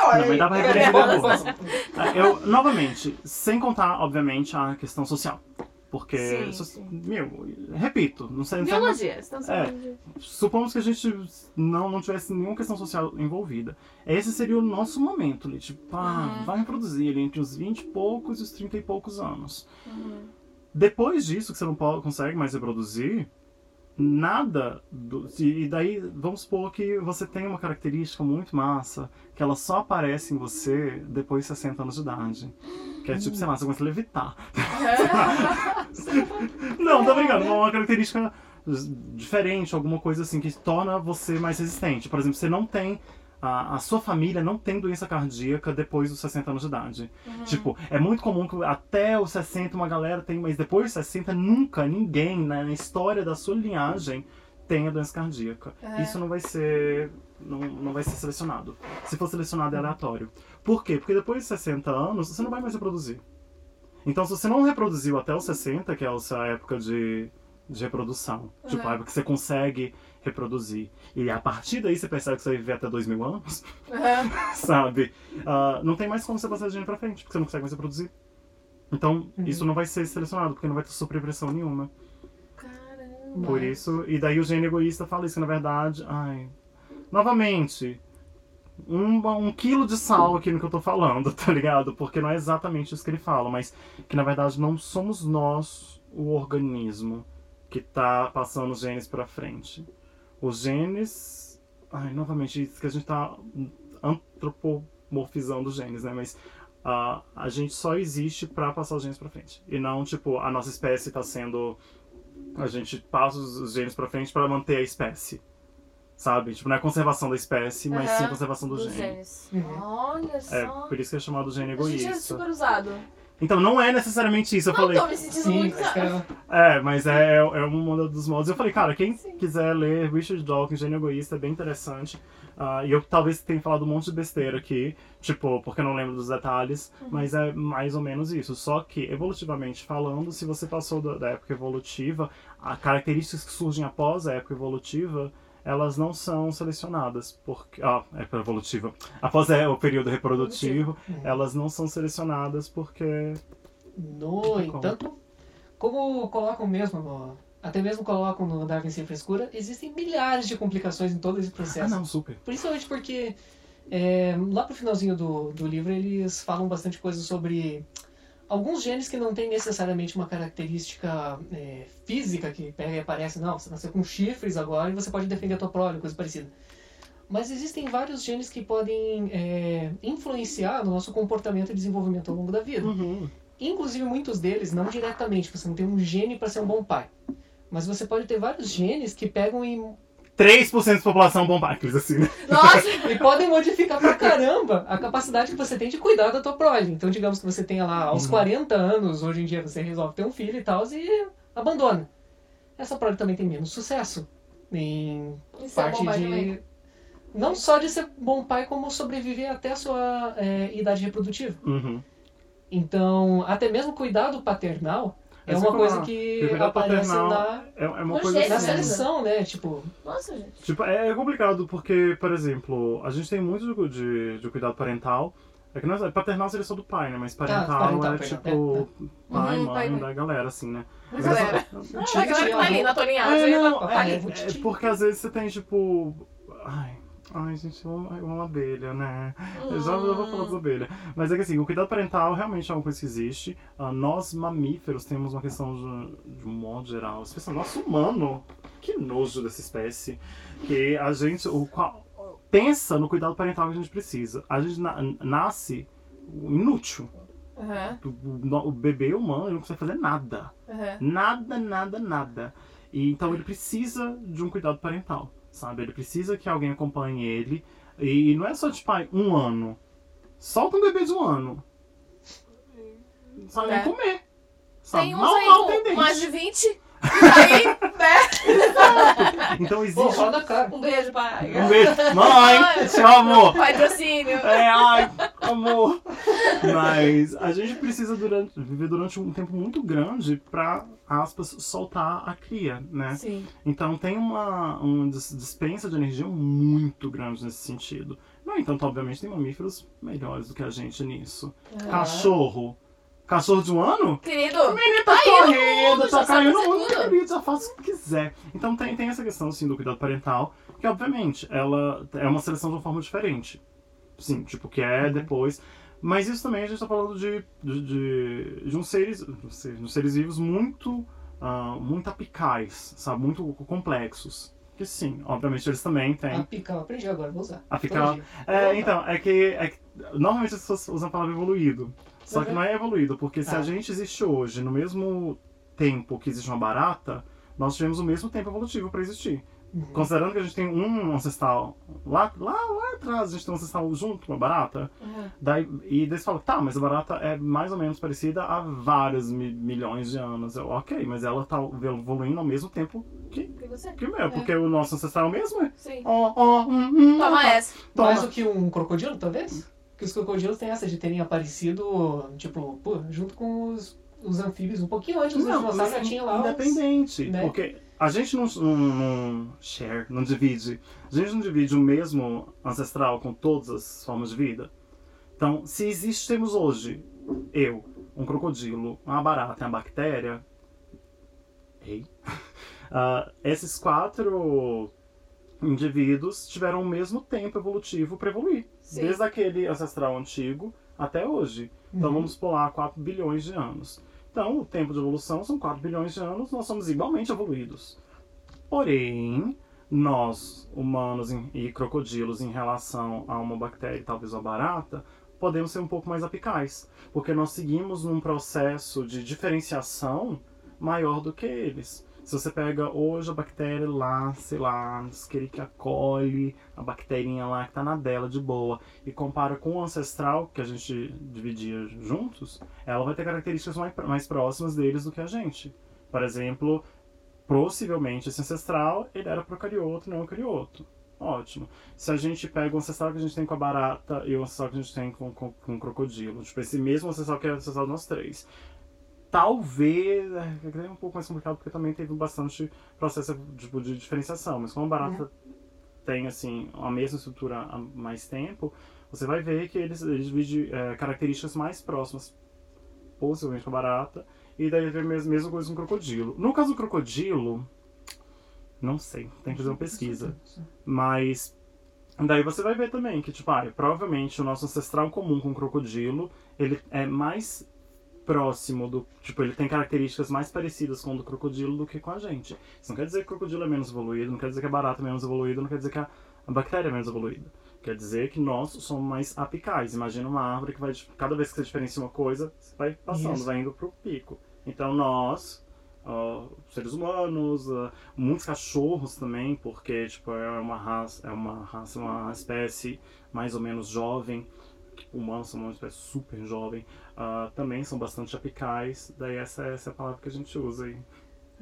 Não, mas dá pra reproduzir depois. Ah, Eu, novamente, sem contar, obviamente, a questão social. Porque, Sim, so- sim. meu, repito, não sei. Biologia, estamos É. falando de... Supomos que a gente não, não tivesse nenhuma questão social envolvida. Esse seria o nosso momento, ali, tipo, ah, Uhum. vai reproduzir ali entre os 20 e poucos e os 30 e poucos anos. Uhum. Depois disso, que você não consegue mais reproduzir, nada. Do, e daí, vamos supor que você tem uma característica muito massa, que ela só aparece em você depois de 60 anos de idade. Que é tipo, sei lá, você começa a levitar. Não, tô brincando, uma característica diferente, alguma coisa assim, que torna você mais resistente. Por exemplo, você não tem. A, a sua família não tem doença cardíaca depois dos 60 anos de idade. Tipo, é muito comum que até os 60 uma galera tem, mas depois dos 60 nunca ninguém né, na história da sua linhagem tenha doença cardíaca. É. Isso não vai ser. Não, não vai ser selecionado. Se for selecionado, é aleatório. Por quê? Porque depois de 60 anos, você não vai mais reproduzir. Então, se você não reproduziu até os 60, que é a sua época de, de reprodução, tipo, a época que você consegue reproduzir, e a partir daí você percebe que você vai viver até 2 mil anos, Uhum. sabe? Ah, não tem mais como você passar de gene pra frente, porque você não consegue mais reproduzir. Então, Uhum. isso não vai ser selecionado, porque não vai ter sofrer pressão nenhuma. Caramba. Por isso, e daí o gene egoísta fala isso, que na verdade, ai. Novamente, um, um quilo de sal aqui no que eu tô falando, tá ligado? Porque não é exatamente isso que ele fala, mas que na verdade não somos nós o organismo que tá passando os genes pra frente. Os genes. Ai, novamente, isso que a gente tá antropomorfizando os genes, né? Mas ah, a gente só existe pra passar os genes pra frente. E não, tipo, a nossa espécie tá sendo a gente passa os genes pra frente pra manter a espécie. Sabe? Tipo, não é conservação da espécie, mas Aham, sim conservação do Dos gene. genes. Uhum. Olha É, só. por isso que é chamado gene A gente é egoísta. super usado. Então não é necessariamente isso. Eu Não falei. tô me sentindo Sim, muito. mas, cara, É, mas é, é um dos modos. Eu falei, cara, quem quiser ler Richard Dawkins, Gênio Egoísta, é bem interessante. Ah, e eu talvez tenha falado um monte de besteira aqui, tipo, porque eu não lembro dos detalhes, mas é mais ou menos isso. Só que, evolutivamente falando, se você passou da, da época evolutiva, as características que surgem após a época evolutiva, elas não são selecionadas. Porque, ah, época evolutiva. Após é, o período reprodutivo, elas não são selecionadas porque. No entanto, como colocam mesmo no, até mesmo colocam no Darwin Sem Frescura, existem milhares de complicações em todo esse Ah, processo. não, super. Principalmente porque é, lá pro finalzinho do, do livro eles falam bastante coisa sobre alguns genes que não têm necessariamente uma característica é, física que pega e aparece. Não, você nasceu com chifres agora e você pode defender a tua prole, coisa parecida. Mas existem vários genes que podem é, influenciar no nosso comportamento e desenvolvimento ao longo da vida. Uhum. Inclusive, muitos deles, não diretamente, você não tem um gene para ser um bom pai. Mas você pode ter vários genes que pegam e, 3% da população bombar, aqueles assim, né? Nossa! e podem modificar pra caramba a capacidade que você tem de cuidar da tua prole. Então, digamos que você tenha lá, aos Uhum. 40 anos, hoje em dia você resolve ter um filho e tal, e abandona. Essa prole também tem menos sucesso em Isso é parte pai de. também. Não só de ser bom pai, como sobreviver até a sua é, idade reprodutiva. Uhum. Então, até mesmo cuidado paternal é uma que coisa que Cuidado aparece paternal na, é, é uma coisa na assim. seleção, né? Tipo, Nossa, gente. Tipo, é complicado porque, por exemplo, a gente tem muito de, de, de cuidado parental. É que não é, paternal seria só do pai, né? Mas parental, parental, é tipo pai, Uhum, mãe, pai, da galera, assim, né? Mas Galera. é só- Ah, a galera que tá ali na tua linhagem. É, não, tá ali. é, é porque às vezes você tem, tipo. Ai, ai gente, eu amo, eu amo abelha, né? Eu já, vou falar das abelhas. Mas é que assim, o cuidado parental realmente é uma coisa que existe. Ah, nós, mamíferos, temos uma questão de, de um modo geral, especialmente nosso humano. Que nojo dessa espécie. Que a gente. O, qual, pensa no cuidado parental que a gente precisa. A gente na- nasce inútil. Aham, O, o bebê humano ele não consegue fazer nada. aham. Nada, nada, nada. E então ele precisa de um cuidado parental, sabe? Ele precisa que alguém acompanhe ele. E não é só de pai, um ano. Solta um bebê de um ano. Não sabe nem É. comer. Sabe? Tem uns mal, aí mal com tem dente. mais de 20. Aí, né? Então existe. Um beijo, pai. Um beijo. Mãe, te amo. Patrocínio. É, ai, amor. Mas a gente precisa durante, viver durante um tempo muito grande pra, aspas, soltar a cria, né? Sim. Então tem uma, uma dis- dispensa de energia muito grande nesse sentido. No entanto, obviamente, tem mamíferos melhores do que a gente nisso. Cachorro. Cachorro de um ano? Querido, O menino tá Caiu no correndo, tá caindo no mundo, querido, já faz o que quiser. Então tem, tem essa questão, assim, do cuidado parental, que obviamente, ela é uma seleção de uma forma diferente. Sim, tipo, que é depois... Mas isso também a gente tá falando de, de, de, de uns seres, de uns seres vivos muito, ah, muito apicais, sabe? Muito complexos. Que sim, obviamente eles também têm. Apical, aprendi agora, vou usar. Apical. É, então, é que, é que normalmente as pessoas usam a palavra evoluído. Só que não é evoluído, porque se a Ah. gente existe hoje no mesmo tempo que existe uma barata, nós tivemos o mesmo tempo evolutivo para existir. Uhum. Considerando que a gente tem um ancestral lá, lá, lá atrás, a gente tem um ancestral junto com a barata, Uhum. daí, e daí você fala, tá, mas a barata é mais ou menos parecida há vários mi- milhões de anos. Eu, ok, mas ela tá evoluindo ao mesmo tempo que, E você? que o meu, porque o nosso ancestral é o mesmo é. Sim. Ó, ó, hum, hum, Toma tá. essa. Toma. Mais do que um crocodilo, talvez? Que os crocodilos têm essa de terem aparecido, tipo, pô, junto com os, os anfíbios, um pouquinho antes dos dinossauros já mas tinha lá os... Independente. né? Porque a gente não, não, não share, não divide. A gente não divide o mesmo ancestral com todas as formas de vida. Então, se existimos hoje, eu, um crocodilo, uma barata uma bactéria. Ei. Ah, esses quatro indivíduos tiveram o mesmo tempo evolutivo para evoluir. Sim. Desde aquele ancestral antigo até hoje. Então Uhum. vamos pular 4 bilhões de anos. Então, o tempo de evolução são 4 bilhões de anos, nós somos igualmente evoluídos. Porém, nós, humanos e crocodilos, em relação a uma bactéria e talvez uma barata, podemos ser um pouco mais apicais. Porque nós seguimos num processo de diferenciação maior do que eles. Se você pega hoje a bactéria lá, sei lá, Escherichia coli, a bacterinha lá que tá na dela de boa, e compara com o ancestral, que a gente dividia juntos, ela vai ter características mais, mais próximas deles do que a gente. Por exemplo, possivelmente esse ancestral, ele era procarioto, não eucarioto. Ótimo. Se a gente pega o ancestral que a gente tem com a barata e o ancestral que a gente tem com, com, com o crocodilo, tipo, esse mesmo ancestral que é o ancestral de nós três. Talvez. É um pouco mais complicado porque também teve bastante processo tipo, de diferenciação, mas como a barata tem assim a mesma estrutura há mais tempo, você vai ver que eles, eles dividem é, características mais próximas, possivelmente com a barata, e daí vem a mesma, mesma coisa com o crocodilo. No caso do crocodilo, não sei, tem que fazer uma pesquisa. Mas daí você vai ver também que, tipo, ah, provavelmente o nosso ancestral comum com o crocodilo, ele é mais próximo do. Tipo, ele tem características mais parecidas com o do crocodilo do que com a gente. Isso não quer dizer que o crocodilo é menos evoluído, não quer dizer que a barata é menos evoluída, não quer dizer que a, a bactéria é menos evoluída. Quer dizer que nós somos mais apicais. Imagina uma árvore que vai. Cada vez que você diferencia uma coisa, você vai passando, Isso. vai indo pro pico. Então nós, ó, seres humanos, ó, muitos cachorros também, porque tipo, é uma raça, é uma raça, uma espécie mais ou menos jovem. Humanos são uma espécie super jovem. ah, também são bastante apicais. Daí essa, essa é a palavra que a gente usa aí.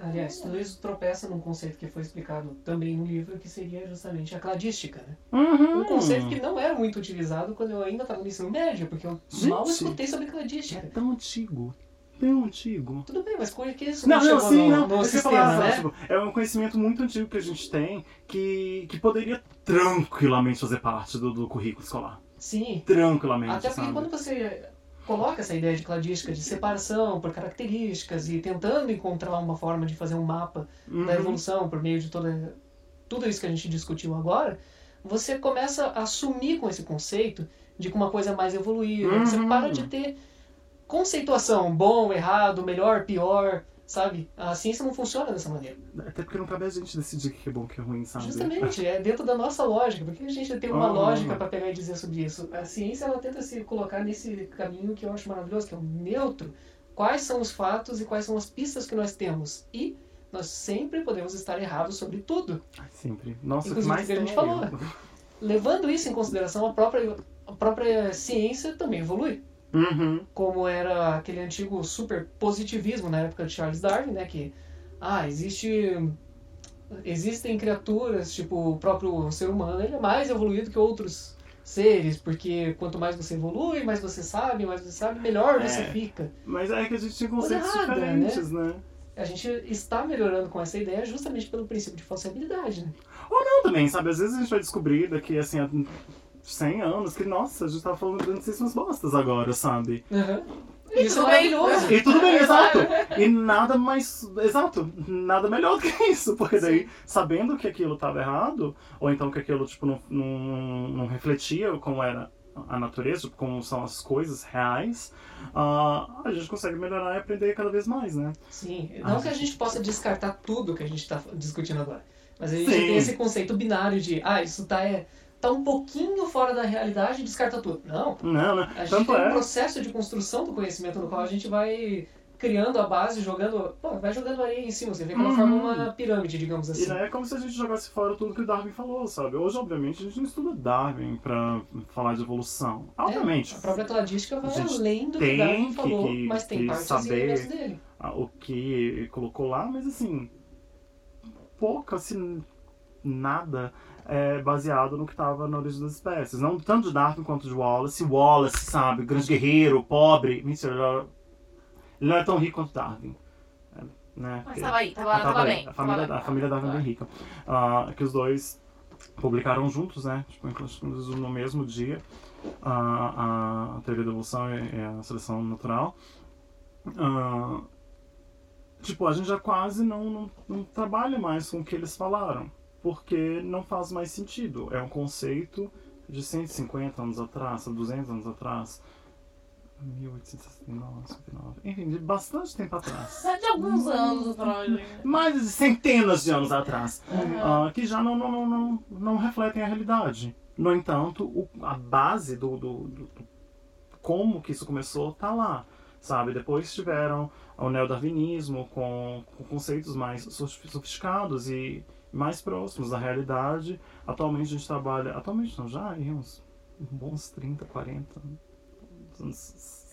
Aliás, tudo isso tropeça num conceito que foi explicado também no livro, que seria justamente a cladística, né? Uhum. Um conceito que não era muito utilizado quando eu ainda estava no ensino médio, porque eu mal Gente. escutei sobre É cladística. tão antigo. Tão antigo. Tudo bem, mas por que isso Não, não, chegou sim, no, não. no é sistema, falar, né? tipo, é um conhecimento muito antigo que a gente tem que, que poderia tranquilamente fazer parte do, do currículo escolar. Sim. Tranquilamente, Até porque sabe? quando você coloca essa ideia de cladística, de separação por características e tentando encontrar uma forma de fazer um mapa Uhum. da evolução por meio de toda, tudo isso que a gente discutiu agora, você começa a assumir com esse conceito de que uma coisa é mais evoluída. Você Uhum. para de ter conceituação, bom, errado, melhor, pior, sabe? A ciência não funciona dessa maneira. Até porque não cabe a gente decidir o que é bom o que é ruim, sabe? Justamente, é dentro da nossa lógica. Porque a gente tem uma Ah. lógica para pegar e dizer sobre isso. A ciência ela tenta se colocar nesse caminho que eu acho maravilhoso, que é o neutro. Quais são os fatos e quais são as pistas que nós temos? E nós sempre podemos estar errados sobre tudo. Sempre. Nossa, que Inclusive, mais que a gente é falou. Levando isso em consideração, a própria, a própria ciência também evolui. Uhum. Como era aquele antigo super positivismo na época de Charles Darwin, né? Que, ah, existe... Existem criaturas, tipo o próprio ser humano, ele é mais evoluído que outros seres, porque quanto mais você evolui, mais você sabe, mais você sabe, melhor você É. fica. Mas é que a gente tinha conceitos errada, diferentes, né? A gente está melhorando com essa ideia justamente pelo princípio de falsibilidade, né? Ou não também, sabe? Às vezes a gente vai descobrir daqui, assim, 100 anos que, nossa, a gente tava falando grandíssimas bostas agora, sabe? Isso é tudo bem. maravilhoso. E tudo bem, exato. E nada mais. Exato, nada melhor do que isso. Porque daí, sabendo que aquilo estava errado, ou então que aquilo tipo, não, não, não refletia como era a natureza, tipo, como são as coisas reais, ah, a gente consegue melhorar e aprender cada vez mais, né? Sim, não Ah, que a gente possa descartar tudo que a gente está discutindo agora, mas a gente Sim. tem esse conceito binário de, ah, isso tá, é, tá um pouquinho fora da realidade e descarta tudo. Não, Não, né? a gente Tanto tem um é. processo de construção do conhecimento no qual a gente vai criando a base, jogando, pô, vai jogando areia em cima, você vê que ela Uhum. forma uma pirâmide, digamos E assim. não é como se a gente jogasse fora tudo que o Darwin falou, sabe? Hoje, obviamente, a gente não estuda Darwin pra falar de evolução. Obviamente, É, a própria cladística vai além do que Darwin que- falou, que- mas tem que partes saber- dele. o que colocou lá, mas assim, pouco, assim, nada é baseado no que estava na origem das espécies. Não tanto de Darwin quanto de Wallace. Wallace, sabe, grande guerreiro, pobre. Mentira, ele era- ele não era tão rico quanto Darwin. é, Né? Mas Porque- tava aí, tava, Ah, tava, aí. bem. A família, tava a família Darwin é bem rica. Ah, que os dois publicaram juntos, né? Tipo, inclusive no mesmo dia. A, a teoria da evolução e e a seleção natural. Ah, tipo, a gente já quase não, não, não trabalha mais com o que eles falaram. Porque não faz mais sentido. É um conceito de 150 anos atrás, 200 anos atrás. 1869, 59. Enfim, de bastante tempo atrás. De alguns anos atrás. ainda. Mais de centenas de anos atrás. Uhum. ah, que já não, não, não, não, não refletem a realidade. No entanto, o- a base do, do, do- do- como que isso começou tá lá. sabe? Depois tiveram o neodarwinismo com, com conceitos mais sofisticados e mais próximos da realidade. Atualmente a gente trabalha, atualmente não, já aí uns bons 30, 40 anos.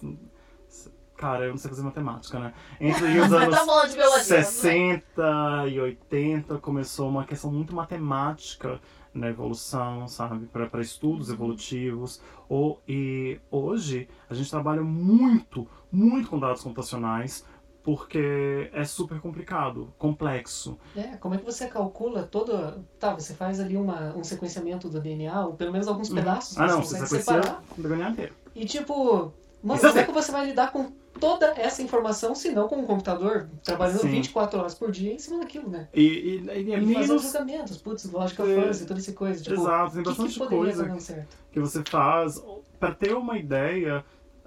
Cara, eu não sei fazer matemática, né? Entre os Tá anos de biologia. 60 e 80 começou uma questão muito matemática na evolução, sabe? Para estudos evolutivos. Ou, e hoje a gente trabalha muito, muito com dados computacionais porque é super complicado, complexo. É, como é que você calcula toda. Tá, você faz ali uma, um sequenciamento do DNA, ou pelo menos alguns pedaços, Ah, não, você você separar. o DNA inteiro. E tipo, mano, Isso como é é- que você vai lidar com toda essa informação, se não com um computador, trabalhando Sim. 24 horas por dia em cima daquilo, né? E, e, e é E fazer menos os julgamentos, putz, lógica É. fuzzy, toda essa coisa. Tipo, Exato, tem que, bastante que poderia coisa que você faz. Para ter uma ideia,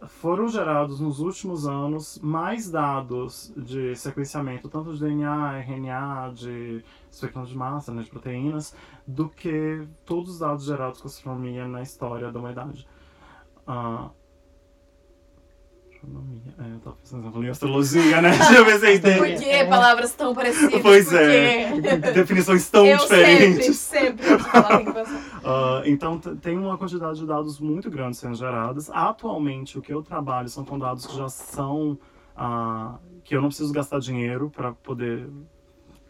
foram gerados nos últimos anos mais dados de sequenciamento, tanto de DNA, RNA, de espectro de massa, né, de proteínas, do que todos os dados gerados com astronomia na história da humanidade. Ah, astronomia. É, eu tava pensando eu falei astrologia, né? Deixa eu ver se eu Por que palavras tão parecidas? Pois Por é, quê? definições tão eu diferentes. sempre, sempre você... Ah, então tem uma quantidade de dados muito grande sendo geradas. Atualmente o que eu trabalho são com dados que já são ah, que eu não preciso gastar dinheiro para poder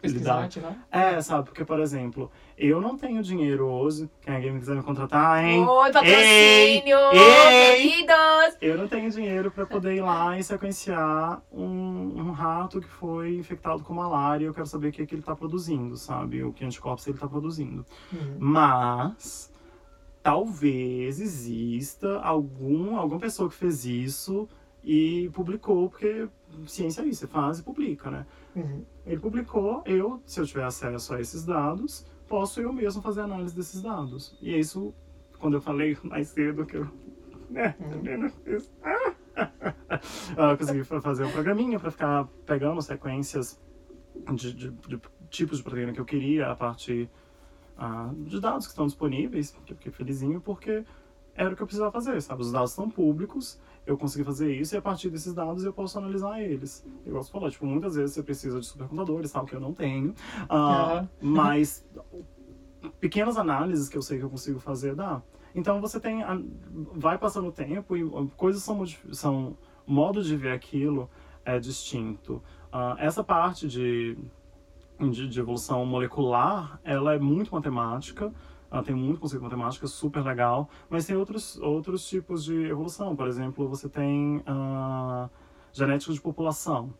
Pesquisar, lidar. tirar. É, sabe? Porque por exemplo, eu não tenho dinheiro hoje. Quem alguém quiser me contratar, hein? Oi, patrocínio! Ei! Queridos! Eu não tenho dinheiro para poder ir lá e sequenciar um, um rato que foi infectado com malária. Eu quero saber o que, que ele está produzindo, sabe? O que anticorpos ele está produzindo. Uhum. Mas talvez exista algum, alguma pessoa que fez isso e publicou, porque ciência é isso, você faz e publica, né? Uhum. Ele publicou, eu, se eu tiver acesso a esses dados, posso eu mesmo fazer análise desses dados. E é isso, quando eu falei mais cedo que eu. Né, não fiz. Ah, eu consegui fa- fazer um programinha para ficar pegando sequências de, de- de tipos de proteína que eu queria a partir ah, de dados que estão disponíveis, que eu fiquei felizinho porque era o que eu precisava fazer, sabe? Os dados são públicos, eu consegui fazer isso e a partir desses dados eu posso analisar eles. Igual você falou, tipo, muitas vezes você precisa de supercomputadores, tal, que eu não tenho, ah, Aham. mas pequenas análises que eu sei que eu consigo fazer, dá. Então você tem, vai passando o tempo e uh, coisas são, são modo de ver aquilo é distinto. Ah, essa parte de, de, de evolução molecular, ela é muito matemática, ela tem muito conceito matemático, é super legal, mas tem outros, outros tipos de evolução. Por exemplo, você tem ah, genética de população.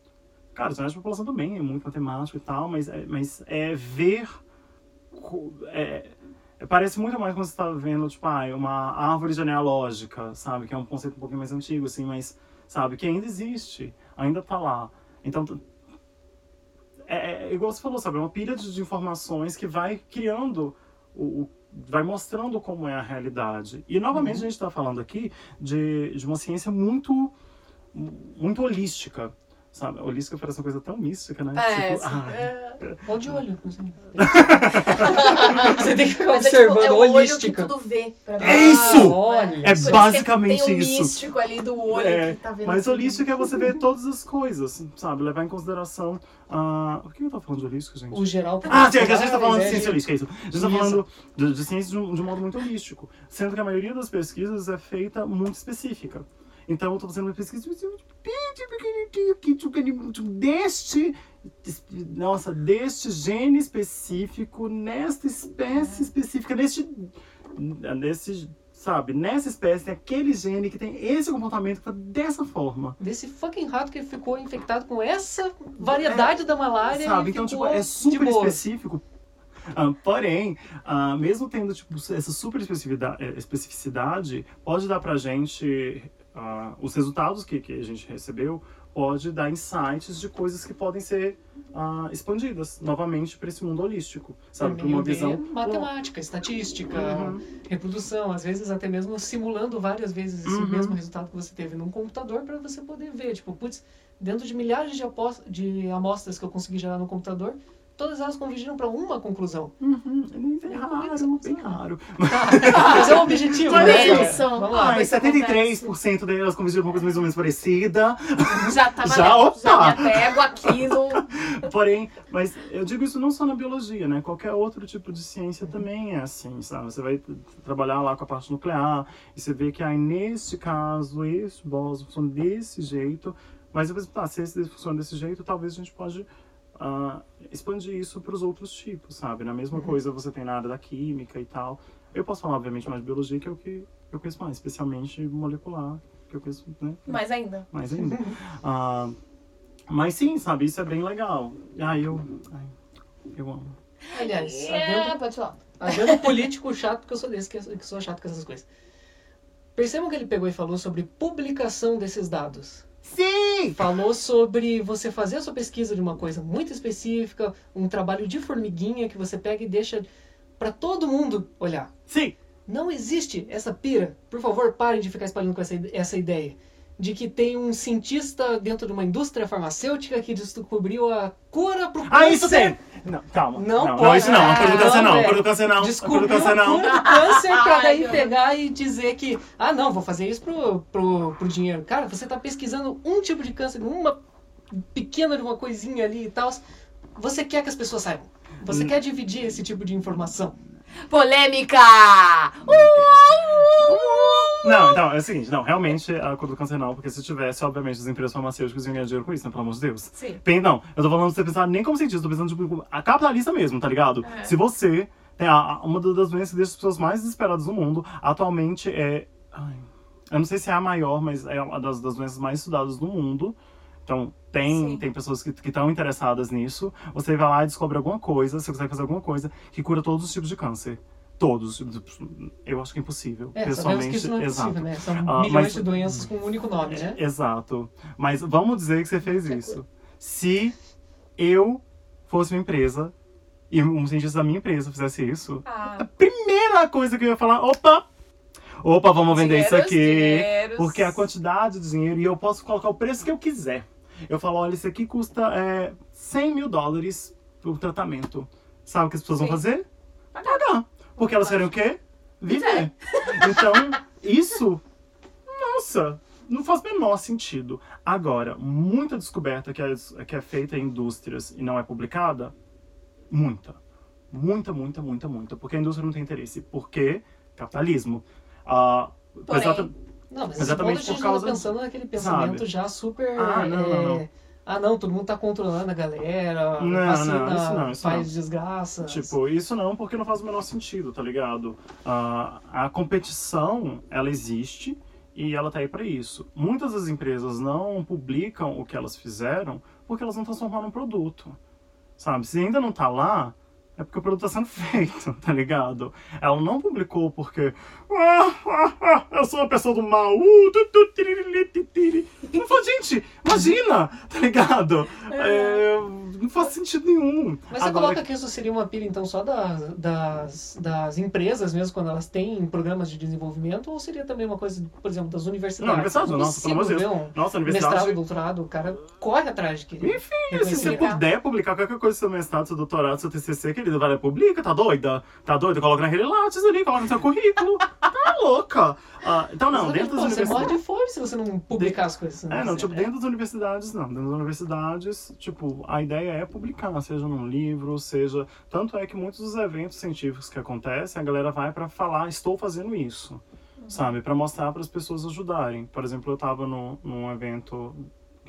Cara, genética de população também é muito matemático e tal, mas é, mas é ver. É, é- parece muito mais quando você está vendo, tipo, ah, uma árvore genealógica, sabe? Que é um conceito um pouquinho mais antigo, assim, mas, sabe? Que ainda existe, ainda tá lá. Então, t- é, é igual você falou, sabe? É uma pilha de, de informações que vai criando o, o- vai mostrando como é a realidade. E novamente a gente está falando aqui de, de uma ciência muito muito holística, sabe? Holística parece uma coisa tão mística, né? É, Tipo, ah, é. Ou de olho. assim. Você tem que ficar Mas é, tipo, observando é o olho que holística. tudo vê. É isso! olha. É Por basicamente tem o isso. místico ali do olho É, que tá vendo. Mas tudo. holística é você ver todas as coisas, sabe? Levar em consideração. ah, o que eu tô falando de holística, gente? O geral. Ah, sim, é que a gente tá falando de é, ciência holística, é isso. A gente tá Isso. falando de, de ciência de um, de um modo muito holístico. Sendo que a maioria das pesquisas é feita muito específica. Então eu tô fazendo uma pesquisa deste. Nossa, deste gene específico, nesta espécie específica, neste. nesse. Sabe, nessa espécie tem aquele gene que tem esse comportamento que tá dessa forma. Desse fucking rato que ficou infectado com essa variedade da malária. Sabe? Então, tipo, é super específico. Ah, porém, ah, mesmo tendo tipo, essa super especificidade, eh, especificidade, pode dar pra gente ah, os resultados que, que a gente recebeu, pode dar insights de coisas que podem ser ah, expandidas novamente para esse mundo holístico, sabe? Para uma visão. matemática, estatística, Uhum. reprodução, às vezes até mesmo simulando várias vezes esse Uhum. mesmo resultado que você teve num computador para você poder ver, tipo, putz, dentro de milhares de, de amostras que eu consegui gerar no computador, todas elas convergiram para uma conclusão. Uhum, é raro, bem raro. Mas é um objetivo, Mas né? é isso. Vamos lá. Ai, isso 73% delas convergiram com uma coisa mais ou menos parecida. Já tava Já, já, opa! já me apego àquilo. Porém, mas eu digo isso não só na biologia, né? Qualquer outro tipo de ciência também é assim, sabe? Você vai trabalhar lá com a parte nuclear e você vê que aí neste caso, esse bóson funciona desse jeito, mas penso, tá, se esse funciona desse jeito, talvez a gente pode ah, expandir isso para os outros tipos, sabe? Na mesma coisa você tem na área da química e tal. Eu posso falar, obviamente, mais de biologia, que é o que eu conheço mais, especialmente molecular, que eu conheço, né? Mais ainda. mais ainda. Ah, mas sim, sabe, isso é bem legal. Ai, eu. Ai, eu amo. Aliás, Yeah, havendo, pode falar. havendo político chato, porque eu sou desse, que, que sou chato com essas coisas. Percebam que ele pegou e falou sobre publicação desses dados. Sim! Falou sobre você fazer a sua pesquisa de uma coisa muito específica, um trabalho de formiguinha que você pega e deixa para todo mundo olhar. Sim! Não existe essa pira. Por favor, parem de ficar espalhando com essa, essa ideia. De que tem um cientista dentro de uma indústria farmacêutica que descobriu a cura pro câncer. Ah, isso tem! Não, calma. Não não, pode. isso não. A cor do câncer não. A Não, cor do câncer não. Descobriu a não. cura do câncer pra Ai, daí pegar e dizer que, ah, não, vou fazer isso pro, pro, pro dinheiro. Cara, você tá pesquisando um tipo de câncer, uma pequena de uma coisinha ali e tal. Você quer que as pessoas saibam. Você Hum. quer dividir esse tipo de informação. Polêmica! Não, então, é o seguinte, não, realmente a cor do câncer não, porque se tivesse, obviamente, as empresas farmacêuticas iam ganhar dinheiro com isso, né? Pelo amor de Deus. Sim. Pen- Não, eu tô falando de você pensar nem como cientista, eu tô pensando tipo, a capitalista mesmo, tá ligado? É. Se você a- uma das doenças que deixa as pessoas mais desesperadas do mundo, atualmente é. ai, eu não sei se é a maior, mas é uma das, das doenças mais estudadas do mundo. Então, tem, Sim. tem pessoas que estão interessadas nisso. Você vai lá e descobre alguma coisa, você consegue fazer alguma coisa que cura todos os tipos de câncer. Todos. Eu acho que é impossível. É, pessoalmente, que não é exato. possível, né? São Ah, milhões mas- de doenças com um único nome, né? Exato. Mas vamos dizer que você fez isso. Se eu fosse uma empresa e um cientista da minha empresa fizesse isso, a Ah, primeira coisa que eu ia falar, opa! Opa, vamos vender isso dinheiros, aqui. dinheiros. Porque a quantidade de dinheiro, e eu posso colocar o preço que eu quiser. Eu falo, olha, isso aqui custa é, 100 mil dólares o tratamento. Sabe o que as pessoas vão Sim. fazer? Pagar. Pagar. Porque elas querem o quê? Viver. Então, isso, nossa, não faz o menor sentido. Agora, muita descoberta que é, que é feita em indústrias e não é publicada, muita. Muita, muita, muita, muita. Porque a indústria não tem interesse. Porque capitalismo. Ah, Porém, exata- Não, mas Exatamente por causa- tá pensando naquele pensamento sabe? já super. Ah, não, não, não. é, Ah, não, todo mundo tá controlando a galera. Não, vacina não, isso não, isso faz desgraça. Tipo, isso não, porque não faz o menor sentido, tá ligado? Ah, a competição, ela existe e ela tá aí pra isso. Muitas das empresas não publicam o que elas fizeram porque elas não transformaram um produto, sabe? Se ainda não tá lá, é porque o produto tá sendo feito, tá ligado? Ela não publicou porque "Ah, ah, ah, eu sou uma pessoa do mal. Uh, tu, tu, tiriri, ti, tiri." Não faz, gente, imagina, tá ligado? É, não faz sentido nenhum. Mas você Agora, coloca que isso seria uma pilha, então, só das, das, das empresas mesmo, quando elas têm programas de desenvolvimento, ou seria também uma coisa, por exemplo, das universidades? Não, universidade, nossa, pelo amor de Deus. Nossa, a Mestrado, universidade. doutorado, o cara corre atrás de que. Enfim, se você puder publicar qualquer coisa do seu mestrado, seu doutorado, seu TCC, querido, lá e publica, tá doida? Tá doida? Coloca naquele lápis ali, coloca no seu currículo. Tá louca. Ah, então, não, Mas, dentro das Você morre universidades. de fome se você não publicar as coisas. né? É, não, tipo, É. dentro das universidades, não. Dentro das universidades, tipo, a ideia é publicar, seja num livro, seja. Tanto é que muitos dos eventos científicos que acontecem, a galera vai pra falar, estou fazendo isso. Sabe? Pra mostrar para as pessoas ajudarem. Por exemplo, eu tava no, num evento.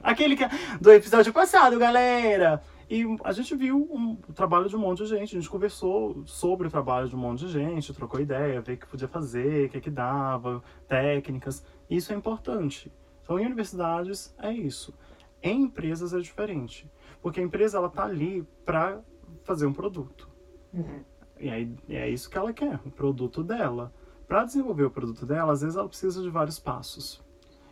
Aquele que é do episódio passado, galera! E a gente viu um, o trabalho de um monte de gente, a gente conversou sobre o trabalho de um monte de gente, trocou ideia, ver o que podia fazer, o que, que dava, técnicas. Isso é importante. Então, em universidades, é isso. Em empresas é diferente. Porque a empresa, ela tá ali para fazer um produto. Uhum. E aí, é isso que ela quer, o produto dela. Para desenvolver o produto dela, às vezes ela precisa de vários passos.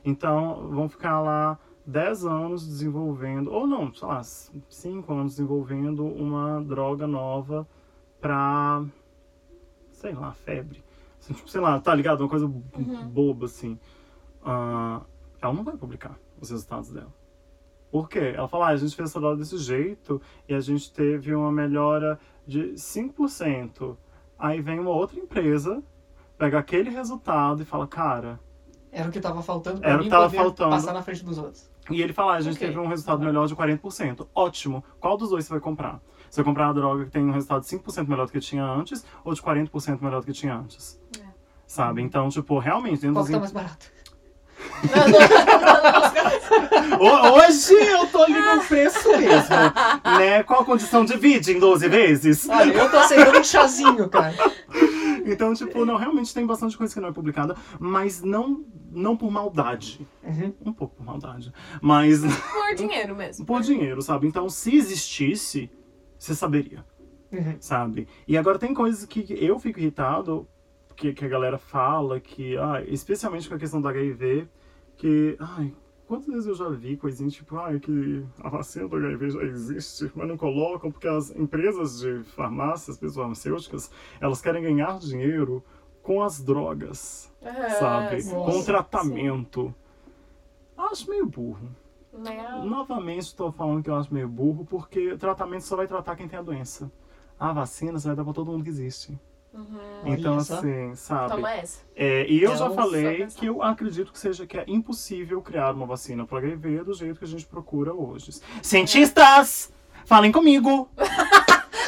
Então, vão ficar lá 10 anos desenvolvendo, ou não, sei lá, 5 anos desenvolvendo uma droga nova pra, sei lá, febre. Assim, tipo, sei lá, tá ligado? Uma coisa boba, assim. Ah, ela não vai publicar os resultados dela. Por quê? Ela fala, ah, a gente fez essa droga desse jeito e a gente teve uma melhora de 5%. Aí vem uma outra empresa, pega aquele resultado e fala, cara. Era o que tava faltando pra Era mim que tava faltando. passar na frente dos outros. E ele fala, a gente Ok. teve um resultado melhor de 40%. Ótimo. Qual dos dois você vai comprar? Você vai comprar a droga que tem um resultado de 5% melhor do que tinha antes ou de 40% melhor do que tinha antes? É. Sabe? Então, tipo, realmente, dentro Qual dos tá mais barato? Hoje eu tô ali no preço mesmo. né? Qual a condição? Divide em 12 vezes. Olha, eu tô aceitando um chazinho, cara. Então, tipo, não, realmente tem bastante coisa que não é publicada, mas não, não por maldade. Uhum. Um pouco por maldade. Mas Por dinheiro mesmo. por dinheiro, sabe? Então, se existisse, você saberia, Uhum. sabe? E agora tem coisas que eu fico irritado, que, que a galera fala, que, ah, especialmente com a questão do HIV, que, ai, quantas vezes eu já vi coisinhas tipo, ai, que a vacina do HIV já existe, mas não colocam porque as empresas de farmácias, pessoas farmacêuticas, elas querem ganhar dinheiro com as drogas, É, sabe? sim, com o sim, tratamento. Acho meio burro. sim. Né? Novamente estou falando que eu acho meio burro, porque o tratamento só vai tratar quem tem a doença. A vacina você vai dar pra todo mundo que existe. Uhum. Então, Olha só. assim, sabe? Toma essa. É, e eu já Então, falei só pensar. que eu acredito que seja que é impossível criar uma vacina para HIV do jeito que a gente procura hoje. Cientistas! Falem comigo!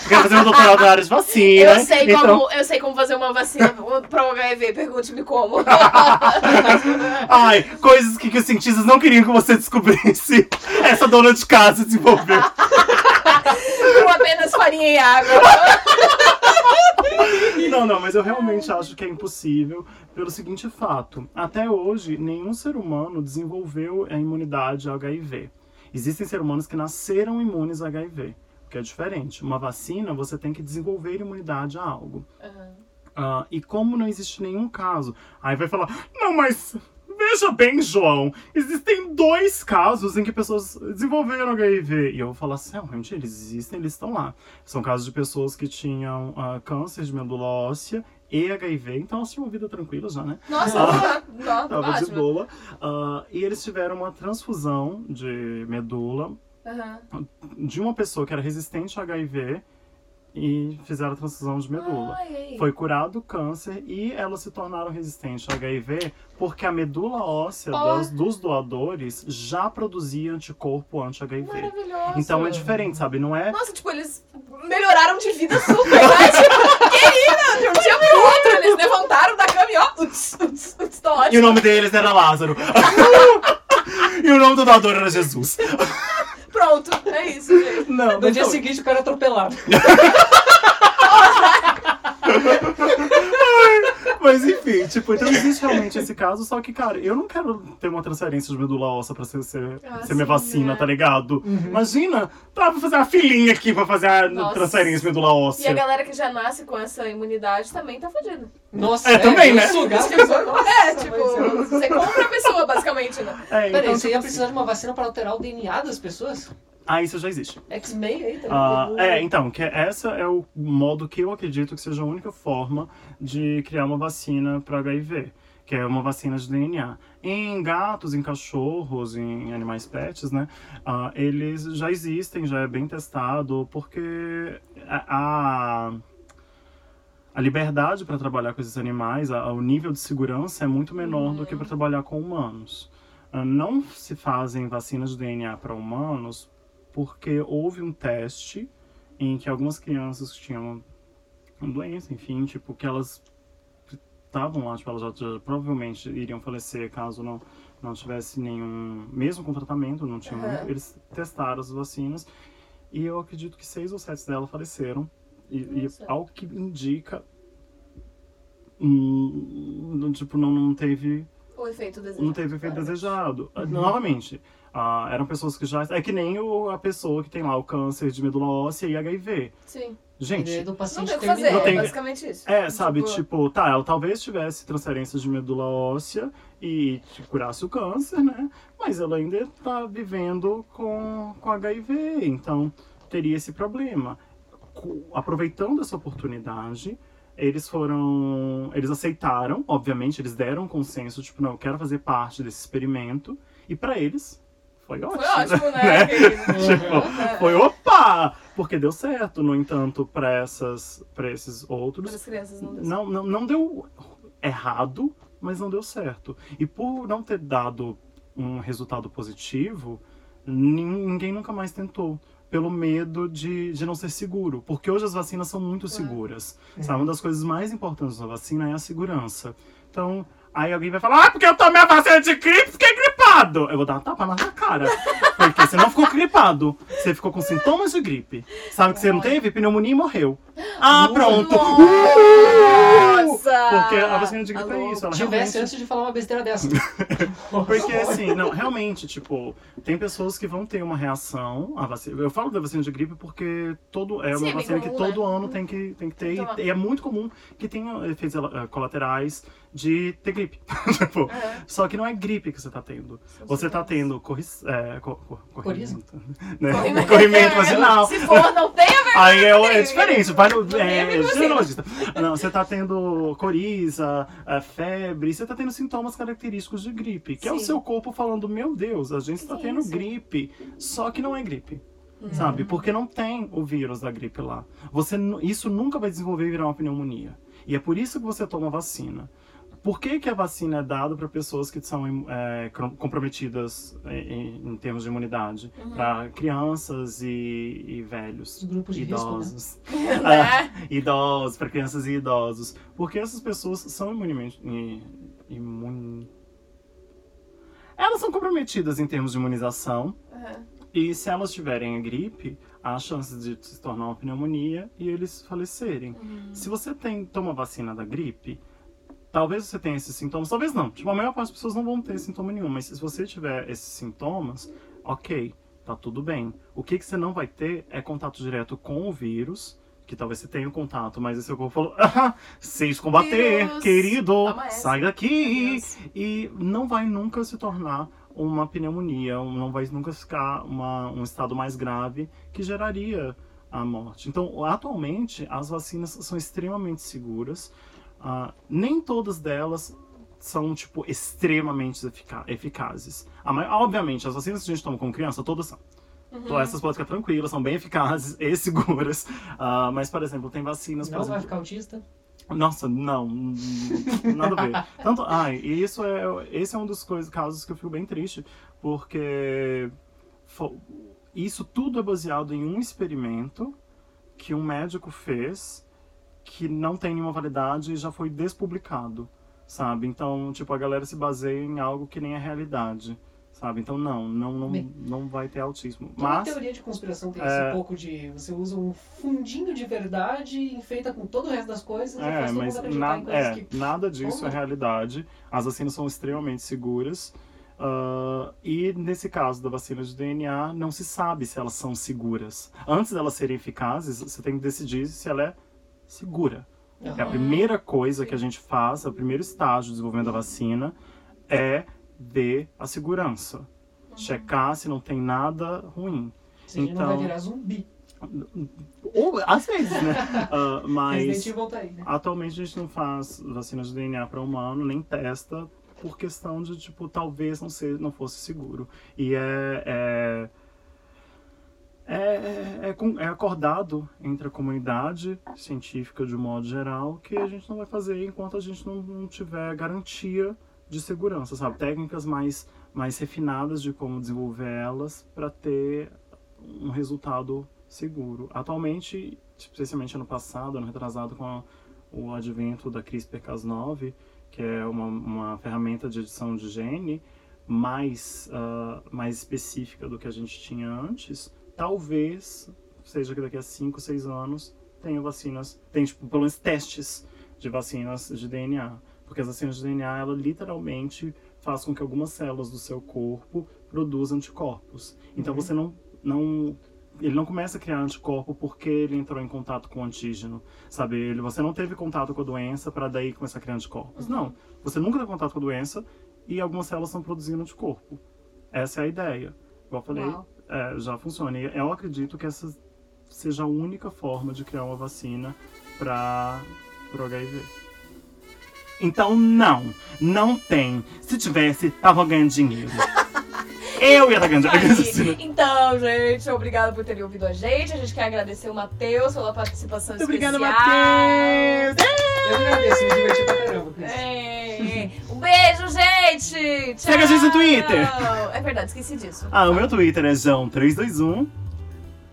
Quero fazer um doutorado na área de vacina. Eu sei, então... como, eu sei como fazer uma vacina pro HIV, pergunte-me como. Ai, coisas que, que os cientistas não queriam que você descobrisse. Essa dona de casa desenvolveu. Com apenas farinha e água. Não, não, mas eu realmente acho que é impossível pelo seguinte fato. Até hoje, nenhum ser humano desenvolveu a imunidade ao HIV. Existem seres humanos que nasceram imunes a HIV, o que é diferente. Uma vacina, você tem que desenvolver imunidade a algo. Ah, e como não existe nenhum caso, aí vai falar, não, mas veja bem, João, existem dois casos em que pessoas desenvolveram HIV. E eu vou falar assim, realmente eles existem, eles estão lá. São casos de pessoas que tinham ah, câncer de medula óssea e HIV, então elas tinham uma vida tranquila já, né? Nossa, Ah. tá, Tava de ótimo. boa. Ah, e eles tiveram uma transfusão de medula Aham. de uma pessoa que era resistente a HIV e fizeram a transfusão de medula. Ai. Foi curado o câncer e elas se tornaram resistentes ao HIV porque a medula óssea Oh. das- dos doadores já produzia anticorpo anti-HIV. Maravilhoso. Então é diferente, sabe? Não é. Nossa, tipo, eles melhoraram de vida super, né? Tipo, querida, de um dia pro outro, eles levantaram da cama e ó, uts, uts, uts, E o nome deles era Lázaro. e o nome do doador era Jesus. Pronto, é isso, gente. Não, No não dia foi. seguinte, o cara é atropelado. Mas enfim, tipo, então existe realmente esse caso, só que, cara, eu não quero ter uma transferência de medula óssea pra ser, ser, Ah, ser minha vacina, né? tá ligado? Imagina, tá, vou fazer uma filinha aqui pra fazer a Nossa. transferência de medula E a óssea. galera que já nasce com essa imunidade também tá fodida. Nossa, É, também, eu né? sugar as Tipo, pessoas, nossa, é, tipo, você compra a pessoa, basicamente, né? É, então, Peraí, você tipo ia assim, precisar de uma vacina pra alterar o DNA das pessoas? Ah, isso já existe. X-Men aí também. Ah, é, então, que essa é o modo que eu acredito que seja a única forma de criar uma vacina para HIV, que é uma vacina de DNA. Em gatos, em cachorros, em animais pets, né, ah, eles já existem, já é bem testado, porque a, a, liberdade para trabalhar com esses animais, a- o nível de segurança é muito menor do que para trabalhar com humanos. Ah, Não se fazem vacinas de DNA para humanos porque houve um teste em que algumas crianças que tinham uma doença, enfim, tipo, que elas estavam lá, tipo, elas já, já provavelmente iriam falecer caso não, não tivesse nenhum, mesmo com tratamento, não tinham, Aham. eles testaram as vacinas e eu acredito que seis ou sete delas faleceram e, e ao que indica, hum, tipo, não, não teve O efeito desejado. não teve efeito desejado. Ah, Novamente, ah, eram pessoas que já. É que nem o- a pessoa que tem lá o câncer de medula óssea e HIV. Sim. Ele é Gente. do Não paciente tem o que fazer. Não tem- é basicamente isso. É, sabe, tipo, tá, ela talvez tivesse transferências de medula óssea e tipo, curasse o câncer, né? Mas ela ainda tá vivendo com, com HIV, então teria esse problema. Aproveitando essa oportunidade, eles foram. Eles aceitaram, obviamente, eles deram um consenso, tipo, não, eu quero fazer parte desse experimento. E pra eles, foi ótimo. Foi ótimo, né? querido? Tipo, foi opa! Porque deu certo. No entanto, pra, essas, pra esses Para outros, as crianças não deu não, não, não deu errado, mas não deu certo. E por não ter dado um resultado positivo, nin- ninguém nunca mais tentou. Pelo medo de, de não ser seguro. Porque hoje as vacinas são muito seguras. Sabe? Uma das coisas mais importantes da vacina é a segurança. Então, aí alguém vai falar: Ah, porque eu tomei a vacina de gripe, fiquei gripado. Eu vou dar uma tapa na sua cara. Porque você não ficou gripado. Você ficou com sintomas de gripe. Sabe que você não teve pneumonia e morreu. Ah, pronto. Nossa! Porque a vacina de gripe Alô? é isso. Ela Tivesse realmente... antes de falar uma besteira dessa. Porque assim, não, realmente, tipo, tem pessoas que vão ter uma reação à vacina. Eu falo da vacina de gripe porque todo, é Sim, uma é bem vacina que comum, todo né? ano tem que, tem que ter. Tem que. E, e é muito comum que tenha efeitos eh, colaterais de ter gripe. tipo, É. Só que não é gripe que você tá tendo. Você tá tendo corri é, co co Corismo? corrimento. Né? Corrimento. Corrimento. Se for, não tem a ver. Aí é, é diferente, vai no é, vacina. ginecologista. Não, você tá tendo coriza, é, febre, você tá tendo sintomas característicos de gripe, que é o Sim. seu corpo falando, meu Deus, a gente tá tendo isso? gripe, só que não é gripe. Uhum. Sabe? Porque não tem o vírus da gripe lá. Você, isso nunca vai desenvolver e virar uma pneumonia. E é por isso que você toma vacina. Por que, que a vacina é dada para pessoas que são é, comprometidas em, em termos de imunidade? Uhum. Para crianças e, e velhos. Os grupos de risco, né? idosos. Né? Ah, idosos, para crianças e idosos. Porque essas pessoas são imunemente. Imun... Elas são comprometidas em termos de imunização. Uhum. E se elas tiverem a gripe, há chances de se tornar uma pneumonia e eles falecerem. Se você tem, toma vacina da gripe, talvez você tenha esses sintomas, talvez não. Tipo, a maior parte das pessoas não vão ter sintoma nenhum, mas se você tiver esses sintomas, ok, tá tudo bem. O que, que você não vai ter é contato direto com o vírus, que talvez você tenha um contato, mas o seu corpo falou, ah, sei te combater, Vírus, querido, sai daqui. Deus. E não vai nunca se tornar uma pneumonia, um- não vai nunca ficar uma- um estado mais grave que geraria a morte. Então, atualmente, as vacinas são extremamente seguras. Ah, nem todas delas são, tipo, extremamente efica- eficazes. A mai- obviamente, as vacinas que a gente toma como criança, todas são. Então, essas podem ficar tranquilas, são bem eficazes e seguras. Ah, mas, por exemplo, tem vacinas... Não vai exemplo, ficar autista? nossa, não, nada a ver. Tanto, ai, e isso é, esse é um dos coisas, casos que eu fico bem triste, porque isso tudo é baseado em um experimento que um médico fez que não tem nenhuma validade e já foi despublicado, sabe? Então, tipo, a galera se baseia em algo que nem é realidade, sabe? Então, não, não, não, Bem. não vai ter autismo. Toda Mas, teoria de conspiração tem é- esse pouco de. Você usa um fundinho de verdade enfeita com todo o resto das coisas e É, faz todo mas mundo em nada, coisas é, que. nada disso é Como? realidade. As vacinas são extremamente seguras. ah, e nesse caso da vacina de DNA, não se sabe se elas são seguras. Antes delas serem eficazes, você tem que decidir se ela é segura. É a primeira coisa que a gente faz, o primeiro estágio de desenvolvimento da vacina é ver a segurança. Checar se não tem nada ruim. Se gente não vai então- virar zumbi. Ou às vezes, né? Ah, mas. Tá aí, né? Atualmente a gente não faz vacina de DNA para humano, nem testa, por questão de, tipo, talvez não, ser, não fosse seguro. E é. É, é, é, com- é acordado entre a comunidade científica de um modo geral que a gente não vai fazer enquanto a gente não, não tiver garantia de segurança, sabe? Técnicas mais, mais refinadas de como desenvolver elas para ter um resultado seguro. Atualmente, especialmente ano passado, ano retrasado, com a- o advento da CRISPR-Cas9, que é uma, uma ferramenta de edição de gene mais, ah, mais específica do que a gente tinha antes, talvez seja que daqui a 5, 6 anos tenha vacinas, tem tipo, pelo menos testes de vacinas de DNA. Porque as vacinas de DNA, ela literalmente faz com que algumas células do seu corpo produzam anticorpos. Então você não, não ele não começa a criar anticorpo porque ele entrou em contato com o antígeno, sabe? Ele, você não teve contato com a doença para daí começar a criar anticorpos. Não, você nunca teve contato com a doença e algumas células estão produzindo anticorpo. Essa é a ideia. Igual eu falei, Uau. É, já funciona. E eu acredito que essa seja a única forma de criar uma vacina para o HIV. Então, não, não tem. Se tivesse, tava ganhando dinheiro. Eu ia estar ganhando. Aí, Então, gente, obrigado por terem ouvido a gente. A gente quer agradecer o Matheus pela participação Muito obrigado, especial. Matheus! Eu agradeço, me diverti pra caramba com isso. É. Um beijo, gente! Tchau! Segue a gente no Twitter. É verdade, esqueci disso. Ah, o meu Twitter é João321.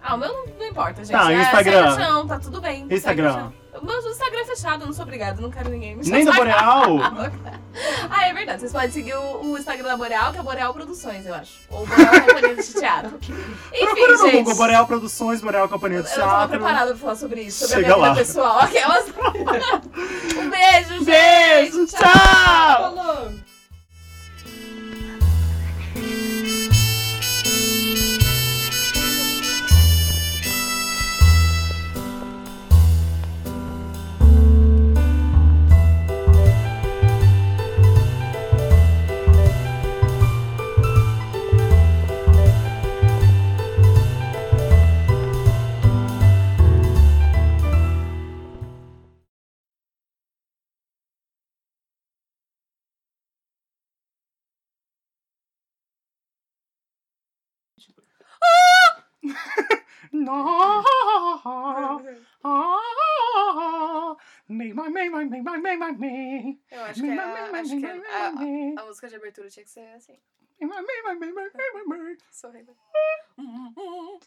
Ah, o meu não, não importa, gente. Tá, É, Instagram. segue o Chão, tá tudo bem. Instagram. Chão. O meu Instagram é fechado, eu não sou obrigada, não quero ninguém me Nem da. Boreal. Ah, é verdade. Vocês podem seguir o, o Instagram da Boreal, que é Boreal Produções, eu acho. Ou Boreal Companhia de Teatro. Enfim, Procura no gente. Google Boreal Produções, Boreal Companhia de Eu tava Teatro. preparada pra falar sobre isso, sobre Chega a minha lá. vida pessoal. Aquelas. um beijo, gente! Beijo, tchau! Falou! No. Me, my, me, my, me, my, me, my, me. Eu acho que, a- acho que a, a- a música de abertura tinha que ser assim. Me, my, me, my, me, my, me, my, me. Sorrindo.